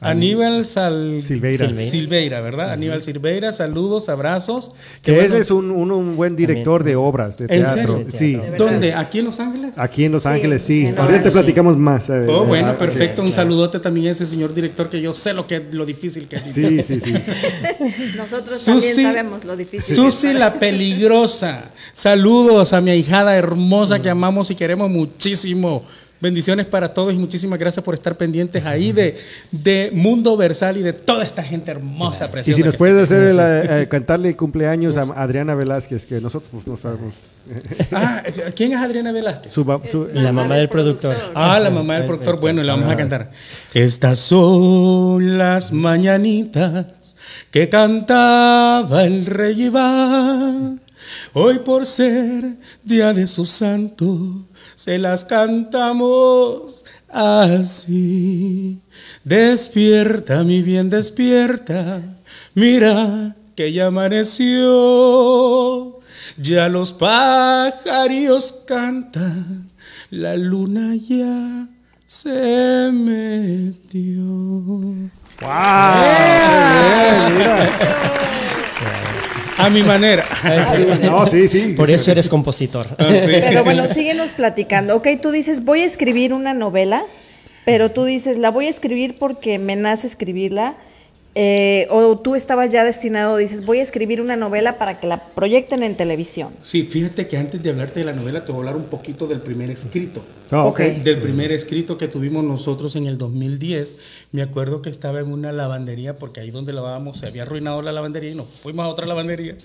Aníbal Sal...
Silveira.
Silveira.
Silveira, ¿verdad? Aníbal Silveira, saludos, abrazos.
Que él
bueno.
es un, un- un buen director de obras de
¿En
teatro.
serio?
Sí.
¿Dónde? ¿Aquí en Los Ángeles?
Aquí en Los Ángeles, sí.
sí,
Ahorita te platicamos más. eh,
Oh, bueno, perfecto. Un saludote también a ese señor director que yo sé lo que lo difícil que es.
Sí, sí, sí. *laughs*
Nosotros
Susi-
también sabemos lo difícil.
Susi la peligrosa. Saludos a mi ahijada hermosa que amamos y queremos muchísimo. Bendiciones para todos y muchísimas gracias por estar pendientes ahí de, de Mundo Versal y de toda esta gente hermosa,
Y
preciosa.
si nos puedes hacer el, eh, cantarle cumpleaños a Adriana Velázquez, que nosotros pues, no sabemos. *laughs*
Ah, ¿quién es Adriana Velázquez?
Su, ba- su-
La mamá del productor.
Ah, la mamá del productor. Bueno, le vamos a cantar. Estas son las mañanitas que cantaba el rey Iván. Hoy por ser día de su santo, se las cantamos así. Despierta, mi bien, despierta. Mira que ya amaneció. Ya los pajarillos cantan, la luna ya se metió. *laughs* A mi manera. *laughs*
No, sí, sí.
Por eso eres compositor.
Ah, sí.
Pero bueno, síguenos platicando. Ok, tú dices, voy a escribir una novela, pero tú dices, la voy a escribir porque me nace escribirla. Eh, o tú estabas ya destinado, dices, voy a escribir una novela para que la proyecten en televisión.
Sí, fíjate que antes de hablarte de la novela te voy a hablar un poquito del primer escrito.
Ah.
Del primer escrito que tuvimos nosotros en el 2010. Me acuerdo que estaba en una lavandería, porque ahí donde lavábamos se había arruinado la lavandería y nos fuimos a otra lavandería.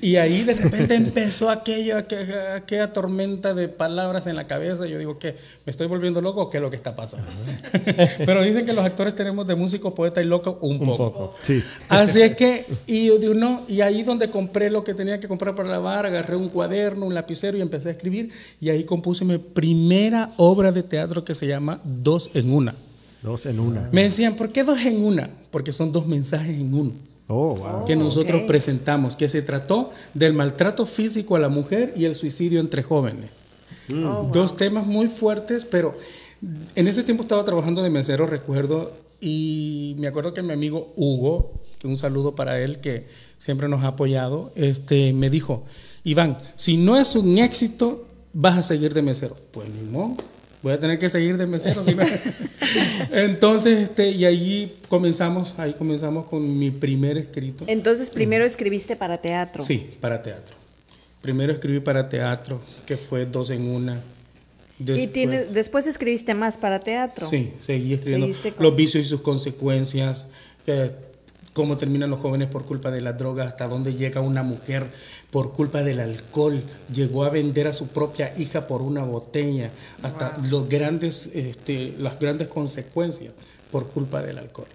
Y ahí de repente empezó aquello, aquella, aquella tormenta de palabras en la cabeza. Yo digo, ¿qué? ¿Me estoy volviendo loco o qué es lo que está pasando? *laughs* Pero dicen que los actores tenemos de músico, poeta y loco un poco.
Sí.
Así es que, y yo digo, no, y ahí donde compré lo que tenía que comprar para lavar, agarré un cuaderno, un lapicero y empecé a escribir. Y ahí compuse mi primera obra de teatro que se llama Dos en Una.
Dos en una.
Me decían, ¿por qué dos en una? Porque son dos mensajes en uno
Oh, wow.
que nosotros
ok.
presentamos, que se trató del maltrato físico a la mujer y el suicidio entre jóvenes. Dos temas muy fuertes, pero en ese tiempo estaba trabajando de mesero, recuerdo, y me acuerdo que mi amigo Hugo, que un saludo para él, que siempre nos ha apoyado, este, me dijo, Iván, si no es un éxito, vas a seguir de mesero. Pues ni modo. Voy a tener que seguir de mesero. *laughs* Entonces, este, y ahí comenzamos, ahí comenzamos con mi primer escrito.
Entonces, primero escribiste para teatro.
Sí, para teatro. Primero escribí para teatro, que fue dos en una.
Y
Después-
tienes, después escribiste más para teatro.
Sí, seguí escribiendo
con-
los vicios y sus consecuencias, que- cómo terminan los jóvenes por culpa de la droga, hasta dónde llega una mujer por culpa del alcohol, llegó a vender a su propia hija por una botella, hasta los grandes, este, las grandes consecuencias por culpa del alcohol.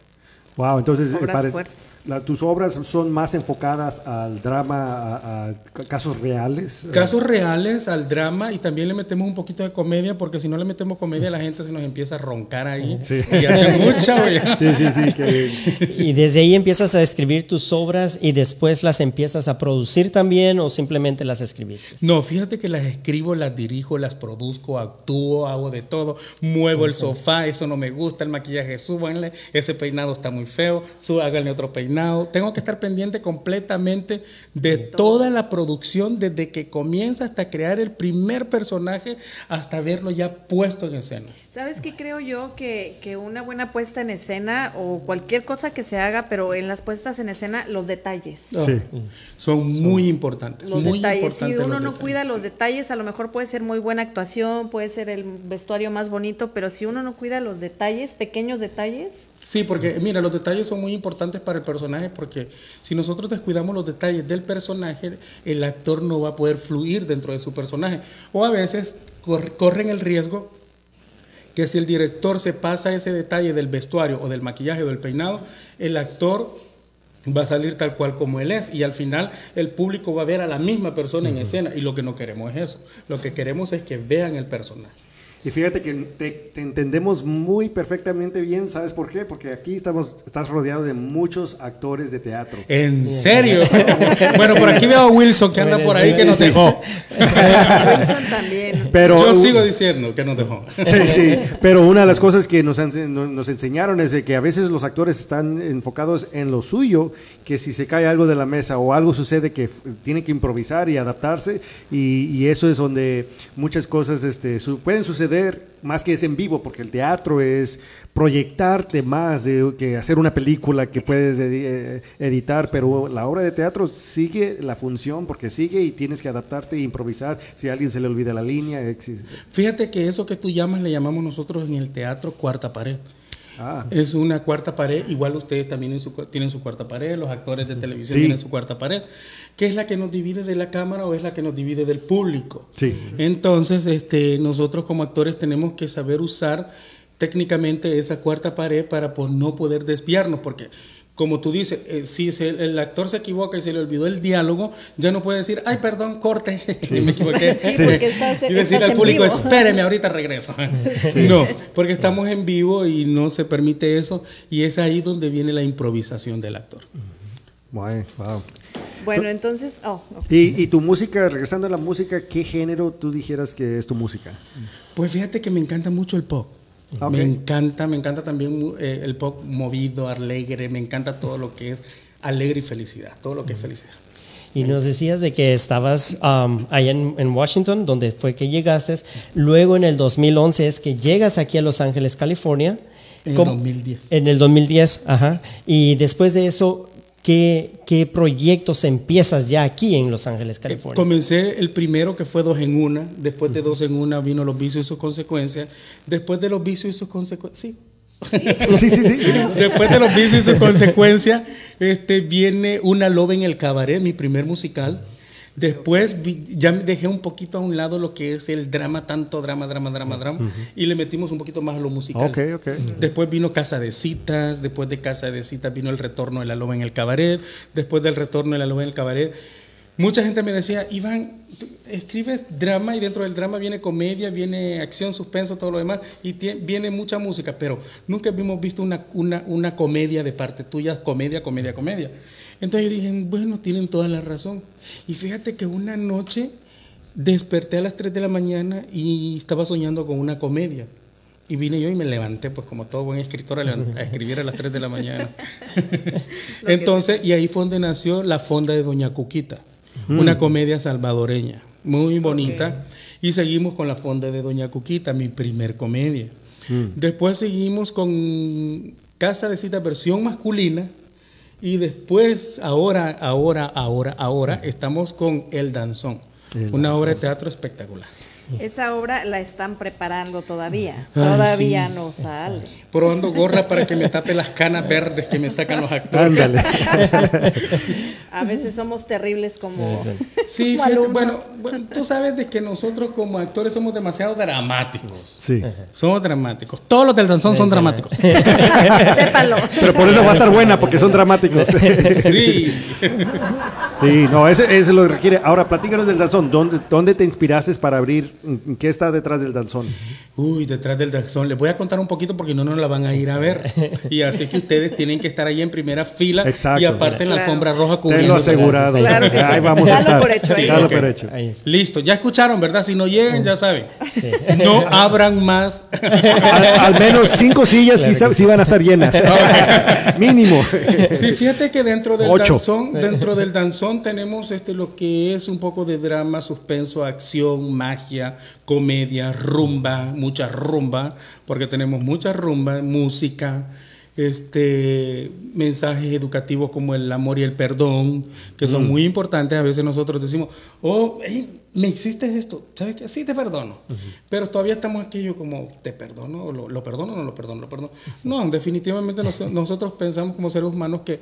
Wow, entonces eh,
Obras
pare-
fuertes.
La- tus obras son más enfocadas al drama, a, a ca- casos reales.
Casos reales al drama y también le metemos un poquito de comedia, porque si no le metemos comedia la gente se nos empieza a roncar ahí
Sí.
y hace mucha. *laughs*
Sí, sí, sí. que-
Y desde ahí empiezas a escribir tus obras y después las empiezas a producir también o simplemente las escribiste.
No, fíjate que las escribo, las dirijo, las produzco, actúo, hago de todo, muevo el sofá, eso no me gusta, el maquillaje, súbanle, ese peinado está muy feo, sú- háganle otro peinado. Tengo que estar pendiente completamente de toda la producción, desde que comienza hasta crear el primer personaje, hasta verlo ya puesto en escena.
¿Sabes qué creo yo? Que, que una buena puesta en escena o cualquier cosa que se haga, pero en las puestas en escena, los detalles.
Sí.
Son muy importantes.
Los
muy
detalles. Si uno
los
no
detalles.
cuida los detalles, a lo mejor puede ser muy buena actuación, puede ser el vestuario más bonito, pero si uno no cuida los detalles, pequeños detalles,
Sí, porque mira, los detalles son muy importantes para el personaje porque si nosotros descuidamos los detalles del personaje, el actor no va a poder fluir dentro de su personaje. O a veces cor- corren el riesgo que si el director se pasa ese detalle del vestuario o del maquillaje o del peinado, el actor va a salir tal cual como él es y al final el público va a ver a la misma persona en escena y lo que no queremos es eso. Lo que queremos es que vean el personaje.
Y fíjate que te, te entendemos muy perfectamente bien, ¿sabes por qué? Porque aquí estamos, estás rodeado de muchos actores de teatro.
¿En serio? *laughs* bueno, por aquí veo a Wilson que anda por ahí que nos dejó.
Wilson también.
Pero,
Yo sigo diciendo que nos dejó. *laughs*
Sí, sí, pero una de las cosas que nos, nos enseñaron es de que a veces los actores están enfocados en lo suyo, que si se cae algo de la mesa o algo sucede que tienen que improvisar y adaptarse, y, y eso es donde muchas cosas este, su- pueden suceder más que es en vivo, porque el teatro es proyectarte más de que hacer una película que puedes eh, editar, pero la obra de teatro sigue la función porque sigue y tienes que adaptarte e improvisar. Si a alguien se le olvida la línea,
Fíjate que eso que tú llamas le llamamos nosotros en el teatro cuarta pared.
Ah.
Es una cuarta pared, igual ustedes también en su cu- tienen su cuarta pared, los actores de televisión
Sí.
tienen su cuarta pared, que es la que nos divide de la cámara o es la que nos divide del público.
Sí.
Entonces, este, nosotros como actores tenemos que saber usar técnicamente esa cuarta pared para pues, no poder desviarnos, porque como tú dices, eh, si se- el actor se equivoca y se le olvidó el diálogo, ya no puede decir, ay, perdón, corte, *laughs* me equivoqué.
Sí, porque estás-
y decir
estás
al público,
vivo.
espéreme, ahorita regreso. No, porque estamos en vivo y no se permite eso, y es ahí donde viene la improvisación del actor.
Guay, wow.
Bueno, entonces, oh, ok.
Y, y tu música, regresando a la música, ¿qué género tú dijeras que es tu música?
Pues fíjate que me encanta mucho el pop. Me encanta, me encanta también eh, el pop movido, alegre, me encanta todo lo que es alegre y felicidad, todo lo que es felicidad.
Y nos decías de que estabas um, allá en, en Washington, donde fue que llegaste. Luego en el 2011 es que llegas aquí a Los Ángeles, California.
En el
¿Cómo-
2010.
En el 2010, ajá. Y después de eso, ¿qué, qué proyectos empiezas ya aquí en Los Ángeles, California?
Comencé el primero que fue dos en una, después de dos en una vino los vicios y sus consecuencias, después de los vicios y sus consecuencias, *laughs* sí.
Sí, sí, sí.
Después de los vicios y sus consecuencias, este, viene Una loba en el cabaret, mi primer musical. Después vi- ya dejé un poquito a un lado lo que es el drama, tanto drama, drama, drama, drama, y le metimos un poquito más a lo musical.
Ok, ok.
Después vino Casa de Citas, después de Casa de Citas vino el retorno de la loba en el cabaret, después del retorno de la loba en el cabaret. Mucha gente me decía, Iván, escribes drama y dentro del drama viene comedia, viene acción, suspenso, todo lo demás, y viene mucha música, pero nunca hemos visto una, una, una comedia de parte tuya, comedia, comedia, comedia. Entonces yo dije, bueno, tienen toda la razón. Y fíjate que una noche desperté a las 3 de la mañana y estaba soñando con una comedia. Y vine yo y me levanté, pues como todo buen escritor, a, escribir a las 3 de la mañana. *laughs* Entonces, y ahí fue donde nació La Fonda de Doña Cuquita, una comedia salvadoreña, muy bonita. Y seguimos con La Fonda de Doña Cuquita, mi primer comedia. Después seguimos con Casa de Cita versión masculina. Y después, ahora, ahora, ahora, ahora, estamos con El Danzón, una obra de teatro espectacular.
Esa obra la están preparando todavía.
Ay,
Todavía
sí.
no sale.
Probando gorra para que me tape las canas verdes que me sacan los actores.
Ándale.
A veces somos terribles como,
Sí,
como
bueno, bueno, tú sabes de que nosotros como actores somos demasiado dramáticos.
Sí.
Somos dramáticos. Todos los del danzón son dramáticos. *laughs*
Sépalo.
Pero por eso va a estar buena, porque son dramáticos.
Sí. *laughs* *laughs*
Sí, no, ese, ese lo requiere. Ahora, platícanos del danzón. ¿Dónde, ¿Dónde te inspiraste para abrir? ¿Qué está detrás del danzón?
Uy, detrás del danzón. Les voy a contar un poquito porque no nos la van a ir a ver. Y así que ustedes tienen que estar ahí en primera fila
Exacto.
y aparte en la
Claro.
alfombra roja
Tenlo
cubriendo.
asegurado.
Claro que sí.
Ahí vamos a
Dalo
estar.
por hecho,
Ok.
por hecho.
Listo, ya escucharon, ¿verdad? Si no llegan, ya saben. No abran más.
Al, al menos cinco sillas sí, sa- sí van a estar llenas. Mínimo.
Sí, fíjate que dentro del
Ocho.
danzón, dentro del danzón tenemos este lo que es un poco de drama, suspenso, acción, magia, comedia, rumba, mucha rumba, porque tenemos mucha rumba, música, este mensajes educativos como el amor y el perdón, que son muy importantes. A veces nosotros decimos, oh, hey, me hiciste esto, ¿sabes qué? Sí, te perdono. Pero todavía estamos aquello como, ¿te perdono? ¿Lo, lo perdono o no lo perdono? ¿Lo perdono? No, definitivamente nos- nosotros pensamos como seres humanos que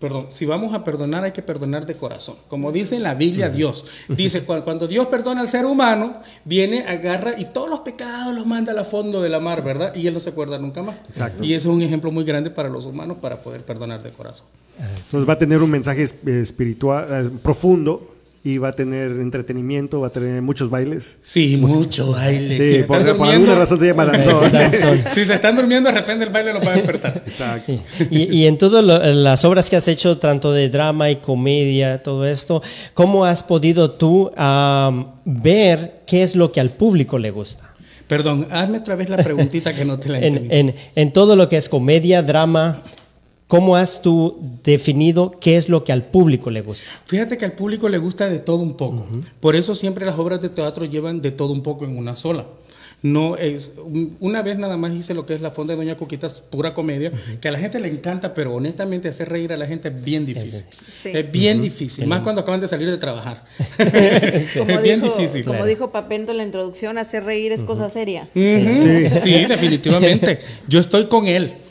Perdón, si vamos a perdonar hay que perdonar de corazón. Como dice en la Biblia Dios, dice cu- cuando Dios perdona al ser humano, viene, agarra y todos los pecados los manda al fondo de la mar, ¿verdad? Y él no se acuerda nunca más.
Exacto.
Y eso es un ejemplo muy grande para los humanos para poder perdonar de corazón.
Entonces va a tener un mensaje es- espiritual eh, profundo y va a tener entretenimiento, va a tener muchos bailes.
Sí, mucho baile.
Sí,
si se
por,
están
por
durmiendo,
alguna razón se llama danzón. *laughs*
Danzón.
si se están durmiendo, de repente el baile los va a despertar. *laughs*
Exacto.
Y, y en todas las obras que has hecho, tanto de drama y comedia, todo esto, ¿cómo has podido tú am, ver qué es lo que al público le gusta?
Perdón, hazme otra vez la preguntita que no te la *laughs*
En,
entendí.
en- en todo lo que es comedia, drama, ¿cómo has tú definido qué es lo que al público le gusta?
Fíjate que al público le gusta de todo un poco. Por eso siempre las obras de teatro llevan de todo un poco en una sola. No es un- una vez nada más hice lo que es la fonda de Doña Cuquita, es pura comedia, que a la gente le encanta, pero honestamente hacer reír a la gente es bien difícil.
Sí.
Es bien difícil, más cuando acaban de salir de trabajar. *laughs* *laughs*
Como
es bien
dijo,
difícil.
Como dijo Papento en la introducción, hacer reír es cosa seria.
Sí. definitivamente. Yo estoy con él. *laughs*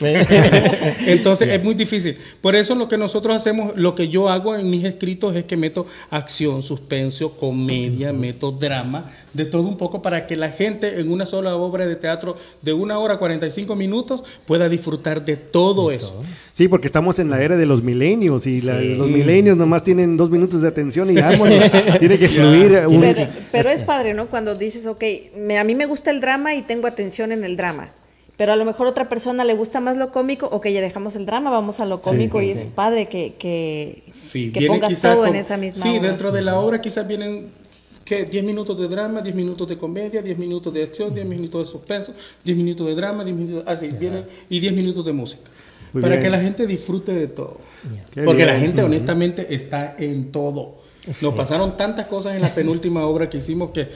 Entonces es muy difícil. Por eso lo que nosotros hacemos, lo que yo hago en mis escritos es que meto acción, suspenso, comedia, meto drama, de todo un poco para que la gente en una sola obra de teatro de una hora 45 minutos pueda disfrutar de todo eso.
Sí, porque estamos en la era de los milenios y la- los milenios nomás tienen dos minutos de atención y vámonos. *laughs* Tiene que fluir. un-
Pero, pero es padre, ¿no? Cuando dices, ok, me- a mí me gusta el drama y tengo atención en el drama. Pero a lo mejor a otra persona le gusta más lo cómico, ok, ya dejamos el drama, vamos a lo cómico y es padre que, que,
Sí,
que
viene
pongas todo en esa misma
Sí,
obra.
dentro de la obra quizás vienen ¿qué? 10 minutos de drama, 10 minutos de comedia, 10 minutos de acción, 10 minutos de suspenso, 10 minutos de drama, 10 minutos, así viene, y 10 minutos de música.
Muy
para
bien.
que la gente disfrute de todo. Porque la gente honestamente está en todo. Nos pasaron tantas cosas en la penúltima obra que hicimos que,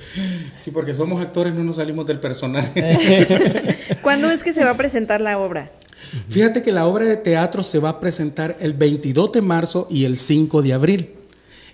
sí, porque somos actores no nos salimos del personaje. *laughs*
¿Cuándo es que se va a presentar la obra?
Fíjate que la obra de teatro se va a presentar el 22 de marzo y el 5 de abril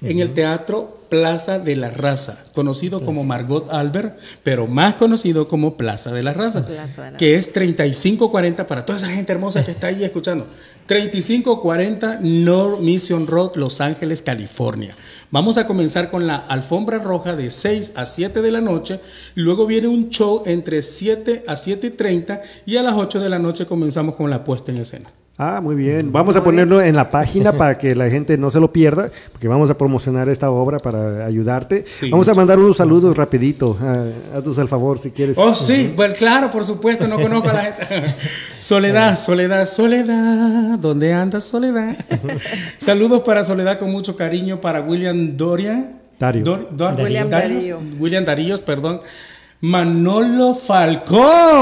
en el Teatro Plaza de la Raza, conocido como Margot Albert, pero más conocido como Plaza de la Raza,
Plaza de la
que es 3540 para toda esa gente hermosa que está ahí escuchando. 3540 North Mission Road, Los Ángeles, California. Vamos a comenzar con la alfombra roja de 6 a 7 de la noche, luego viene un show entre 7 a 7 y 30 y a las 8 de la noche comenzamos con la puesta en escena.
Ah, muy bien. Vamos a ponerlo en la página *laughs* para que la gente no se lo pierda, porque vamos a promocionar esta obra para ayudarte.
Sí,
vamos a mandar unos saludos rapidito. Ah, haznos el favor si quieres.
Oh, sí, pues claro, por supuesto, no conozco a la gente. *laughs* Soledad, Soledad, Soledad, ¿dónde andas, Soledad? *laughs* Saludos para Soledad con mucho cariño para William Dorian.
Dario.
Dor- Dor-
William Darío.
William Daríos, perdón. Manolo Falcón,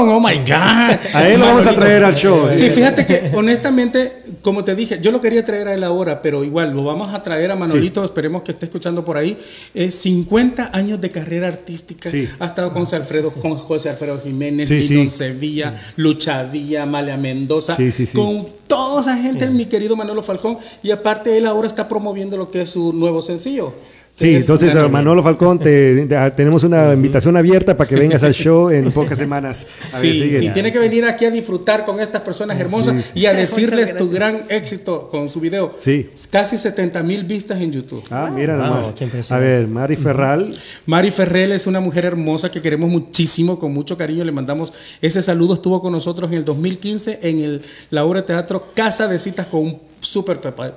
oh my God.
A él lo vamos a traer al show. ¿eh?
Sí, fíjate que honestamente, como te dije, yo lo quería traer a él ahora, pero igual lo vamos a traer a Manolito, esperemos que esté escuchando por ahí. Es 50 años de carrera artística.
Sí.
Ha estado con José Alfredo, con José Alfredo Jiménez,
Sí, sí.
Lidón Sevilla, Lucha Villa, Amalia Mendoza,
Sí, sí, sí.
con toda esa gente, mi querido Manolo Falcón, y aparte él ahora está promoviendo lo que es su nuevo sencillo.
Sí,
Es
entonces Manolo Falcón, te, te- ah, tenemos una invitación abierta para que vengas al show en *laughs* pocas semanas. A ver,
Sí,
sigue.
sí, tiene que venir aquí a disfrutar con estas personas hermosas y a *laughs* decirles tu gran éxito con su video.
Sí.
Casi 70 mil vistas en YouTube.
Ah, mira
Wow,
nomás. A ver, Mari Ferral.
Mari Ferrell es una mujer hermosa que queremos muchísimo, con mucho cariño le mandamos ese saludo. Estuvo con nosotros en el 2015 en el, la obra de teatro Casa de Citas con un súper papa-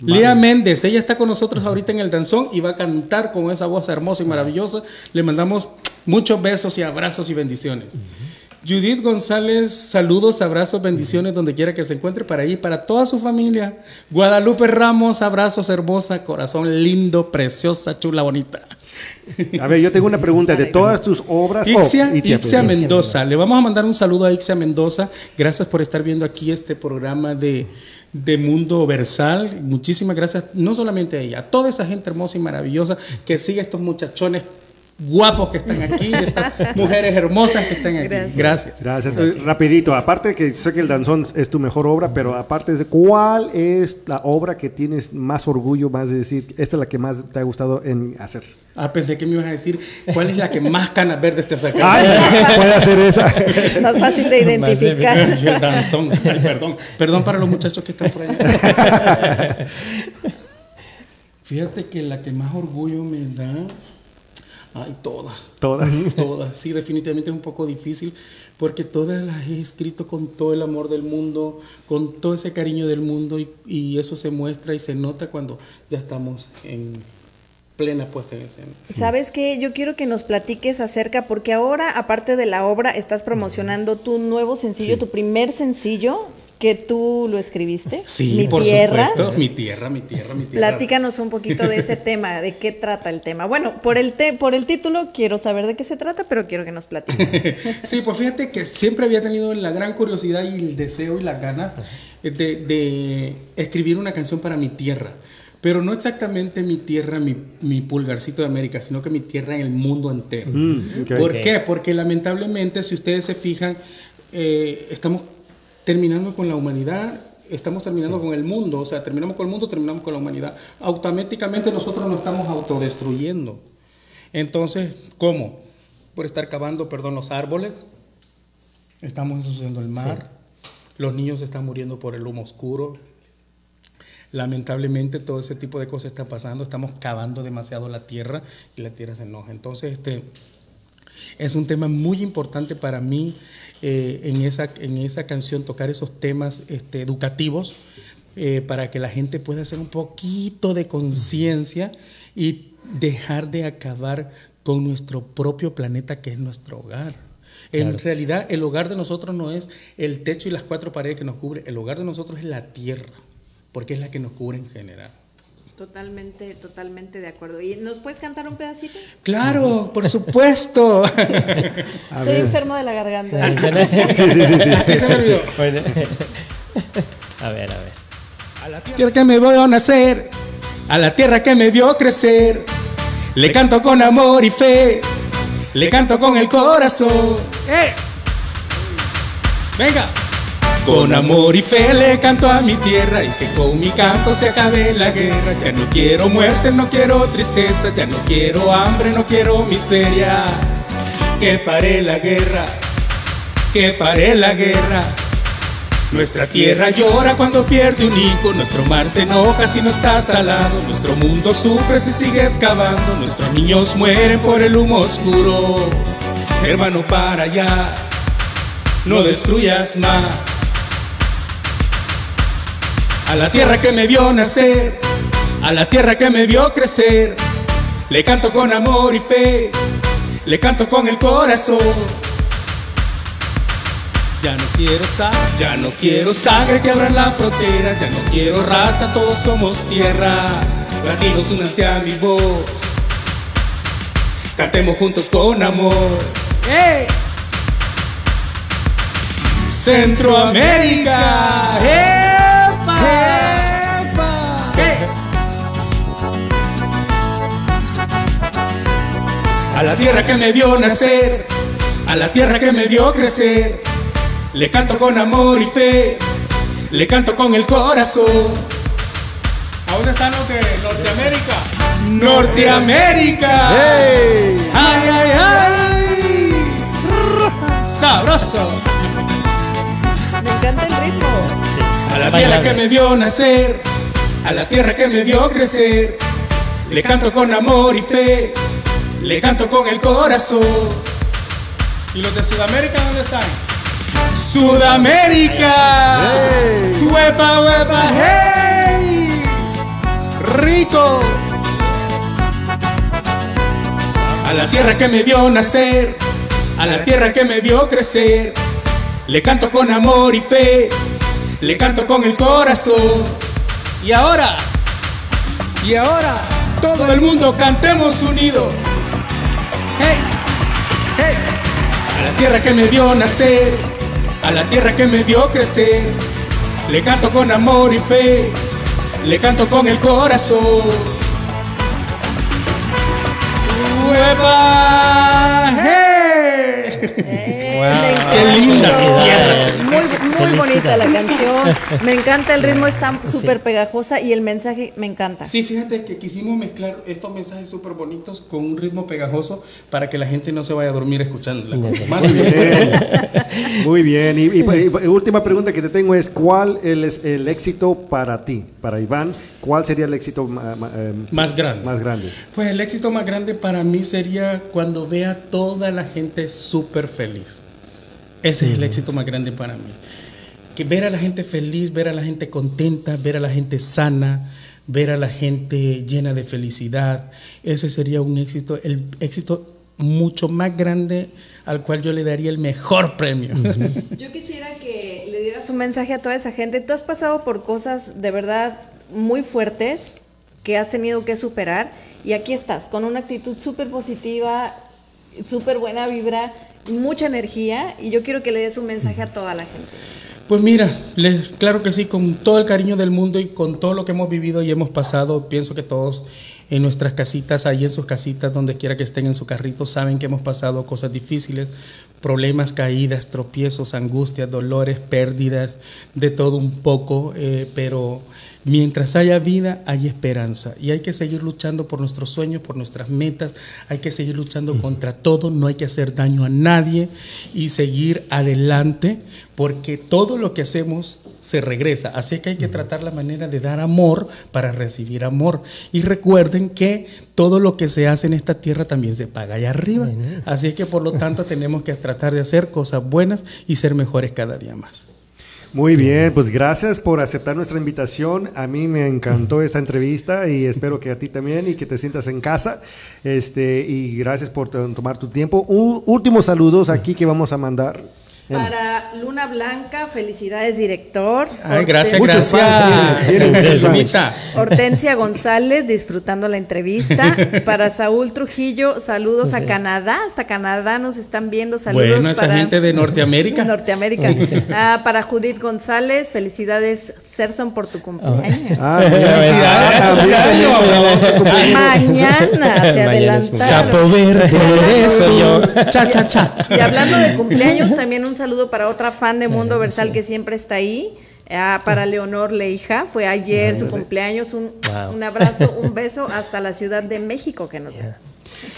Lía Méndez, ella está con nosotros ahorita en el danzón y va a cantar con esa voz hermosa y maravillosa. Le mandamos muchos besos y abrazos y bendiciones. Judith González, saludos, abrazos, bendiciones donde quiera que se encuentre para ella y para toda su familia. Guadalupe Ramos, abrazos, hermosa, corazón lindo, preciosa, chula, bonita.
A ver, yo tengo una pregunta. De todas tus obras. oh,
Ixia,
Ixia,
Ixia. Mendoza. Le vamos a mandar un saludo a Ixia Mendoza. Gracias por estar viendo aquí este programa de, de Mundo Versal. Muchísimas gracias, no solamente a ella, a toda esa gente hermosa y maravillosa que sigue a estos muchachones guapos que están aquí, estas *laughs* mujeres hermosas que están aquí.
Gracias.
Gracias.
Gracias. Rapidito, aparte que sé que el danzón es tu mejor obra, pero aparte de cuál es la obra que tienes más orgullo, más de decir, esta es la que más te ha gustado en hacer.
Ah, pensé que me ibas a decir cuál es la que más canas verdes te saca.
Ay, puede hacer esa. *laughs*
Más fácil de identificar.
El danzón. Ay, perdón. Perdón para los muchachos que están por allá. *laughs* Fíjate que la que más orgullo me da. Ay, todas.
Todas. *laughs*
Todas. Sí, definitivamente es un poco difícil porque todas las he escrito con todo el amor del mundo, con todo ese cariño del mundo y, y eso se muestra y se nota cuando ya estamos en plena puesta en escena.
¿Sabes qué? Yo quiero que nos platiques acerca, porque ahora, aparte de la obra, estás promocionando tu nuevo sencillo, tu primer sencillo, que tú lo escribiste.
Sí,
Mi
por
tierra.
supuesto. Mi tierra, mi tierra, mi tierra.
Platícanos un poquito de ese *laughs* tema, de qué trata el tema. Bueno, por el, te- por el título quiero saber de qué se trata, pero quiero que nos platiques. *laughs*
Sí, pues fíjate que siempre había tenido la gran curiosidad y el deseo y las ganas de, de escribir una canción para mi tierra. pero no exactamente mi tierra, mi, mi pulgarcito de América, sino que mi tierra en el mundo entero.
Mm.
¿Por qué? Porque lamentablemente, si ustedes se fijan, eh, estamos terminando con la humanidad, estamos terminando con el mundo, o sea, terminamos con el mundo, terminamos con la humanidad. Automáticamente nosotros nos estamos autodestruyendo. Entonces, ¿cómo? Por estar cavando, perdón, los árboles, estamos ensuciando el mar, los niños están muriendo por el humo oscuro. Lamentablemente todo ese tipo de cosas está pasando, estamos cavando demasiado la tierra y la tierra se enoja. Entonces, este, es un tema muy importante para mí eh, en, esa, en esa canción tocar esos temas este, educativos eh, para que la gente pueda hacer un poquito de conciencia y dejar de acabar con nuestro propio planeta que es nuestro hogar. En
Claro.
realidad el hogar de nosotros no es el techo y las cuatro paredes que nos cubre, el hogar de nosotros es la tierra, porque es la que nos cubre en general.
Totalmente, totalmente de acuerdo. ¿Y nos puedes cantar un pedacito?
Claro, por supuesto. *laughs*
A
Estoy enfermo de la garganta.
Sí, sí, sí, sí. *laughs*
A ti se me olvidó.
Bueno. A ver, a ver.
A la tierra que me vio nacer, a la tierra que me vio crecer, le canto con amor y fe, le canto con el corazón. ¡Eh! Venga. Con amor y fe le canto a mi tierra y que con mi canto se acabe la guerra. Ya no quiero muerte, no quiero tristeza, ya no quiero hambre, no quiero miserias. Que pare la guerra, que pare la guerra. Nuestra tierra llora cuando pierde un hijo, nuestro mar se enoja si no está salado, nuestro mundo sufre si sigue excavando, nuestros niños mueren por el humo oscuro. Hermano, para allá, no destruyas más. A la tierra que me vio nacer, a la tierra que me vio crecer, le canto con amor y fe, le canto con el corazón. Ya no quiero sangre, ya no quiero sangre que abra la frontera, ya no quiero raza, todos somos tierra. Latinos, únanse a mi voz. Cantemos juntos con amor. ¡Eh! Centroamérica. ¡Epa! ¡Epa! ¡Eh! A la tierra que me vio nacer, a la tierra que me vio crecer, le canto con amor y fe, le canto con el corazón. ¿A dónde están los de Norteamérica? ¡Norteamérica!
¡Hey!
¡Ay, ay, ay! ¡Sabroso!
Me encanta el ritmo.
Sí.
A la tierra que me vio nacer, a la tierra que me vio crecer, le canto con amor y fe, le canto con el corazón. ¿Y los de Sudamérica dónde están? Sudamérica.
¡Hey!
¡Huepa, huepa, hey! ¡Rico! A la tierra que me vio nacer, a la tierra que me vio crecer, le canto con amor y fe, le canto con el corazón. Y ahora, y ahora, todo el mundo cantemos unidos. ¡Hey! ¡Hey! A la tierra que me vio nacer, a la tierra que me vio crecer, le canto con amor y fe, le canto con el corazón. ¡Hueva! ¡Hey!
Encanta.
Qué lindas tierras.
Muy, muy bonita la canción. Me encanta el ritmo, está súper pegajosa y el mensaje me encanta.
Sí, fíjate que quisimos mezclar estos mensajes súper bonitos con un ritmo pegajoso para que la gente no se vaya a dormir escuchándola. Más
Bien. Muy bien. Y, y- y última pregunta que te tengo es, ¿cuál es el éxito para ti, para Iván? ¿Cuál sería el éxito eh,
Más grande.
Más grande.
Pues el éxito más grande para mí sería cuando vea toda la gente súper feliz. Ese es el éxito más grande para mí. Que ver a la gente feliz, ver a la gente contenta, ver a la gente sana, ver a la gente llena de felicidad. Ese sería un éxito, el éxito mucho más grande al cual yo le daría el mejor premio. *laughs*
Yo quisiera que le dieras un mensaje a toda esa gente. Tú has pasado por cosas de verdad muy fuertes que has tenido que superar y aquí estás con una actitud súper positiva, súper buena vibra, mucha energía y yo quiero que le des un mensaje a toda la gente.
Pues mira, claro que sí, con todo el cariño del mundo y con todo lo que hemos vivido y hemos pasado, pienso que todos en nuestras casitas, ahí en sus casitas, donde quiera que estén en su carrito, saben que hemos pasado cosas difíciles, problemas, caídas, tropiezos, angustias, dolores, pérdidas, de todo un poco, eh, pero mientras haya vida, hay esperanza. Y hay que seguir luchando por nuestros sueños, por nuestras metas, hay que seguir luchando contra todo, no hay que hacer daño a nadie y seguir adelante, porque todo lo que hacemos se regresa. Así que hay que tratar la manera de dar amor para recibir amor. Y recuerden que todo lo que se hace en esta tierra también se paga allá arriba. Así que por lo tanto *laughs* tenemos que tratar de hacer cosas buenas y ser mejores cada día más.
Muy bien, pues gracias por aceptar nuestra invitación. A mí me encantó esta entrevista y espero que a ti también y que te sientas en casa. Este, y gracias por tomar tu tiempo. últimos saludos aquí que vamos a mandar.
Para Luna Blanca, felicidades director.
Ay, gracias, gracias.
Hortensia González, disfrutando la entrevista. Para Saúl Trujillo, saludos a Canadá. Hasta Canadá nos están viendo. Saludos
bueno, esa gente de Norteamérica.
Norteamérica. Ah, para Judith González, felicidades, Serson, por tu cumpleaños.
Ah,
Mañana se adelantaron.
Sapo verde, eso yo. Cha, cha, cha.
Y hablando de cumpleaños, también un un saludo para otra fan de Mundo Versal que siempre está ahí. Ah, para Leonor Leija, fue ayer su cumpleaños. Un, un, abrazo, un *laughs* beso hasta la Ciudad de México que nos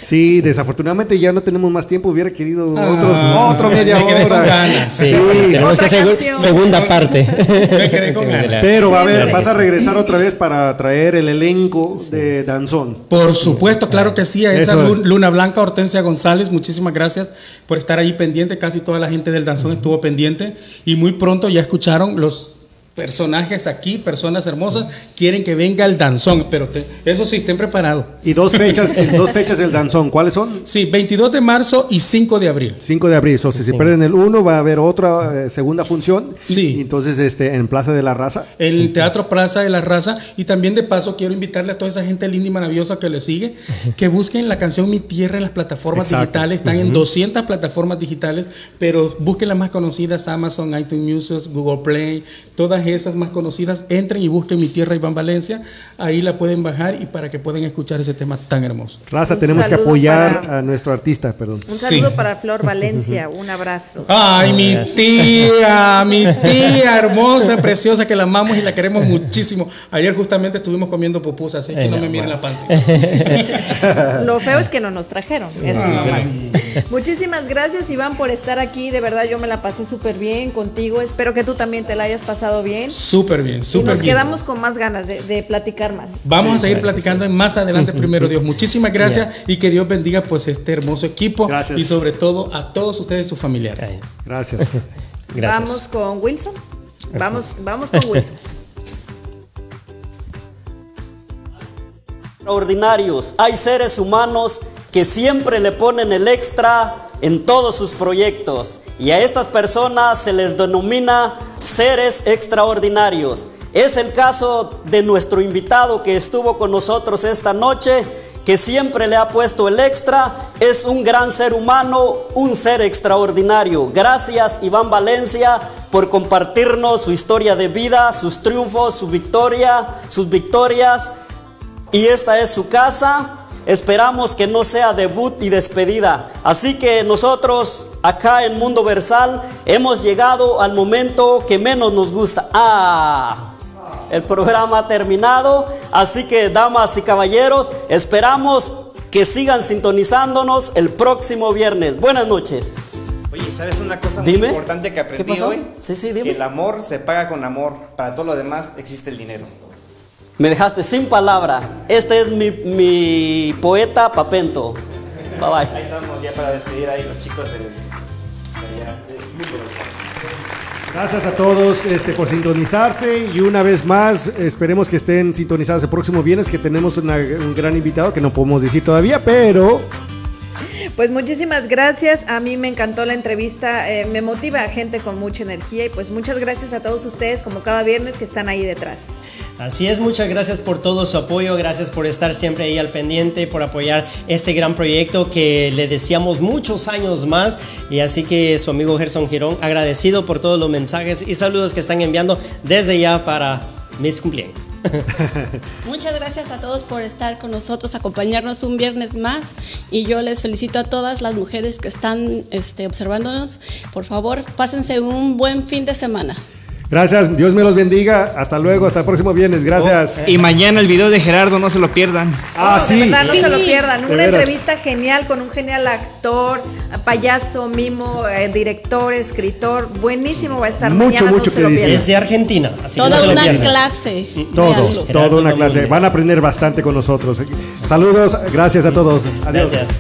Sí, desafortunadamente ya no tenemos más tiempo. Hubiera querido ah, otros, otro media hora.
Sí, tenemos que hacer segunda parte. *laughs*
Pero va a ver, vas a regresar otra vez para traer el elenco de Danzón.
Por supuesto, claro que sí. A esa Luna Blanca, Hortensia González, muchísimas gracias por estar ahí pendiente. Casi toda la gente del Danzón estuvo pendiente. Y muy pronto ya escucharon los personajes aquí, personas hermosas, quieren que venga el danzón, pero eso sí, estén preparados.
Y dos fechas, dos *laughs* fechas del danzón, ¿cuáles son?
Sí, 22 de marzo y 5 de abril.
5 de abril, o sea, si se pierden el 1 va a haber otra eh, segunda función.
Sí.
entonces, este, en Plaza de la Raza.
El Teatro Plaza de la Raza. Y también de paso quiero invitarle a toda esa gente linda y maravillosa que le sigue, que busquen la canción Mi Tierra en las plataformas digitales. Están en 200 plataformas digitales, pero busquen las más conocidas, Amazon, iTunes Music, Google Play, todas esas más conocidas, entren y busquen Mi Tierra Iván Valencia, ahí la pueden bajar y para que puedan escuchar ese tema tan hermoso.
Raza, tenemos que apoyar a nuestro artista, perdón.
Un saludo para Flor Valencia, *laughs* un abrazo.
Ay, mi tía, mi *laughs* tía hermosa, preciosa, que la amamos y la queremos muchísimo. Ayer justamente estuvimos comiendo pupusas, así que no me miren la panza. *laughs*
Lo feo es que no nos trajeron. Muchísimas gracias, Iván, por estar aquí. De verdad, yo me la pasé súper bien contigo. Espero que tú también te la hayas pasado bien.
Súper bien, súper bien.
Nos quedamos con más ganas de, platicar más.
Vamos a seguir platicando más adelante, *laughs* primero Dios. Muchísimas gracias y que Dios bendiga pues este hermoso equipo y sobre todo a todos ustedes sus familiares. *laughs*
Gracias.
Vamos con Wilson. Vamos, vamos con Wilson. *laughs*
Extraordinarios. Hay seres humanos que siempre le ponen el extra en todos sus proyectos y a estas personas se les denomina seres extraordinarios. Es el caso de nuestro invitado que estuvo con nosotros esta noche, que siempre le ha puesto el extra. Es un gran ser humano, un ser extraordinario. Gracias Iván Valencia por compartirnos su historia de vida, sus triunfos, su victoria, sus victorias. Y esta es su casa. Esperamos que no sea debut y despedida. Así que nosotros acá en Mundo Versal hemos llegado al momento que menos nos gusta. Ah, el programa ha terminado. Así que damas y caballeros, esperamos que sigan sintonizándonos el próximo viernes. Buenas noches.
Oye, ¿sabes una cosa muy importante que aprendí hoy?
Sí, sí, dime.
Que el amor se paga con amor. Para todo lo demás existe el dinero.
Me dejaste sin palabra. Este es mi, mi poeta Papento.
Bye bye. Ahí estamos ya para despedir ahí los chicos del.
Gracias a todos este, por sintonizarse y una vez más esperemos que estén sintonizados el próximo viernes que tenemos un gran invitado que no podemos decir todavía, pero
pues muchísimas gracias. A mí me encantó la entrevista. Eh, me motiva a gente con mucha energía. Y pues muchas gracias a todos ustedes, como cada viernes, que están ahí detrás.
Así es, muchas gracias por todo su apoyo, gracias por estar siempre ahí al pendiente, por apoyar este gran proyecto que le deseamos muchos años más. Y así que su amigo Gerson Girón, agradecido por todos los mensajes y saludos que están enviando desde ya para mis cumpleaños. *laughs*
Muchas gracias a todos por estar con nosotros, acompañarnos un viernes más y yo les felicito a todas las mujeres que están este, observándonos. Por favor, pásense un buen fin de semana.
Gracias, Dios me los bendiga. Hasta luego, hasta el próximo viernes. Gracias.
Y mañana el video de Gerardo, no se lo pierdan.
Ah,
De
sí.
verdad, no
Sí.
se lo pierdan.
De
Una entrevista genial con un genial actor, payaso, mimo, eh, director, escritor. Buenísimo va a estar
Mucho,
mañana.
mucho
no
que dice.
Es de Argentina, así que no
Toda
se lo
una clase.
Todo,
véanlo.
toda una clase. Van a aprender bastante con nosotros. Saludos, gracias a todos. Adiós.
Gracias.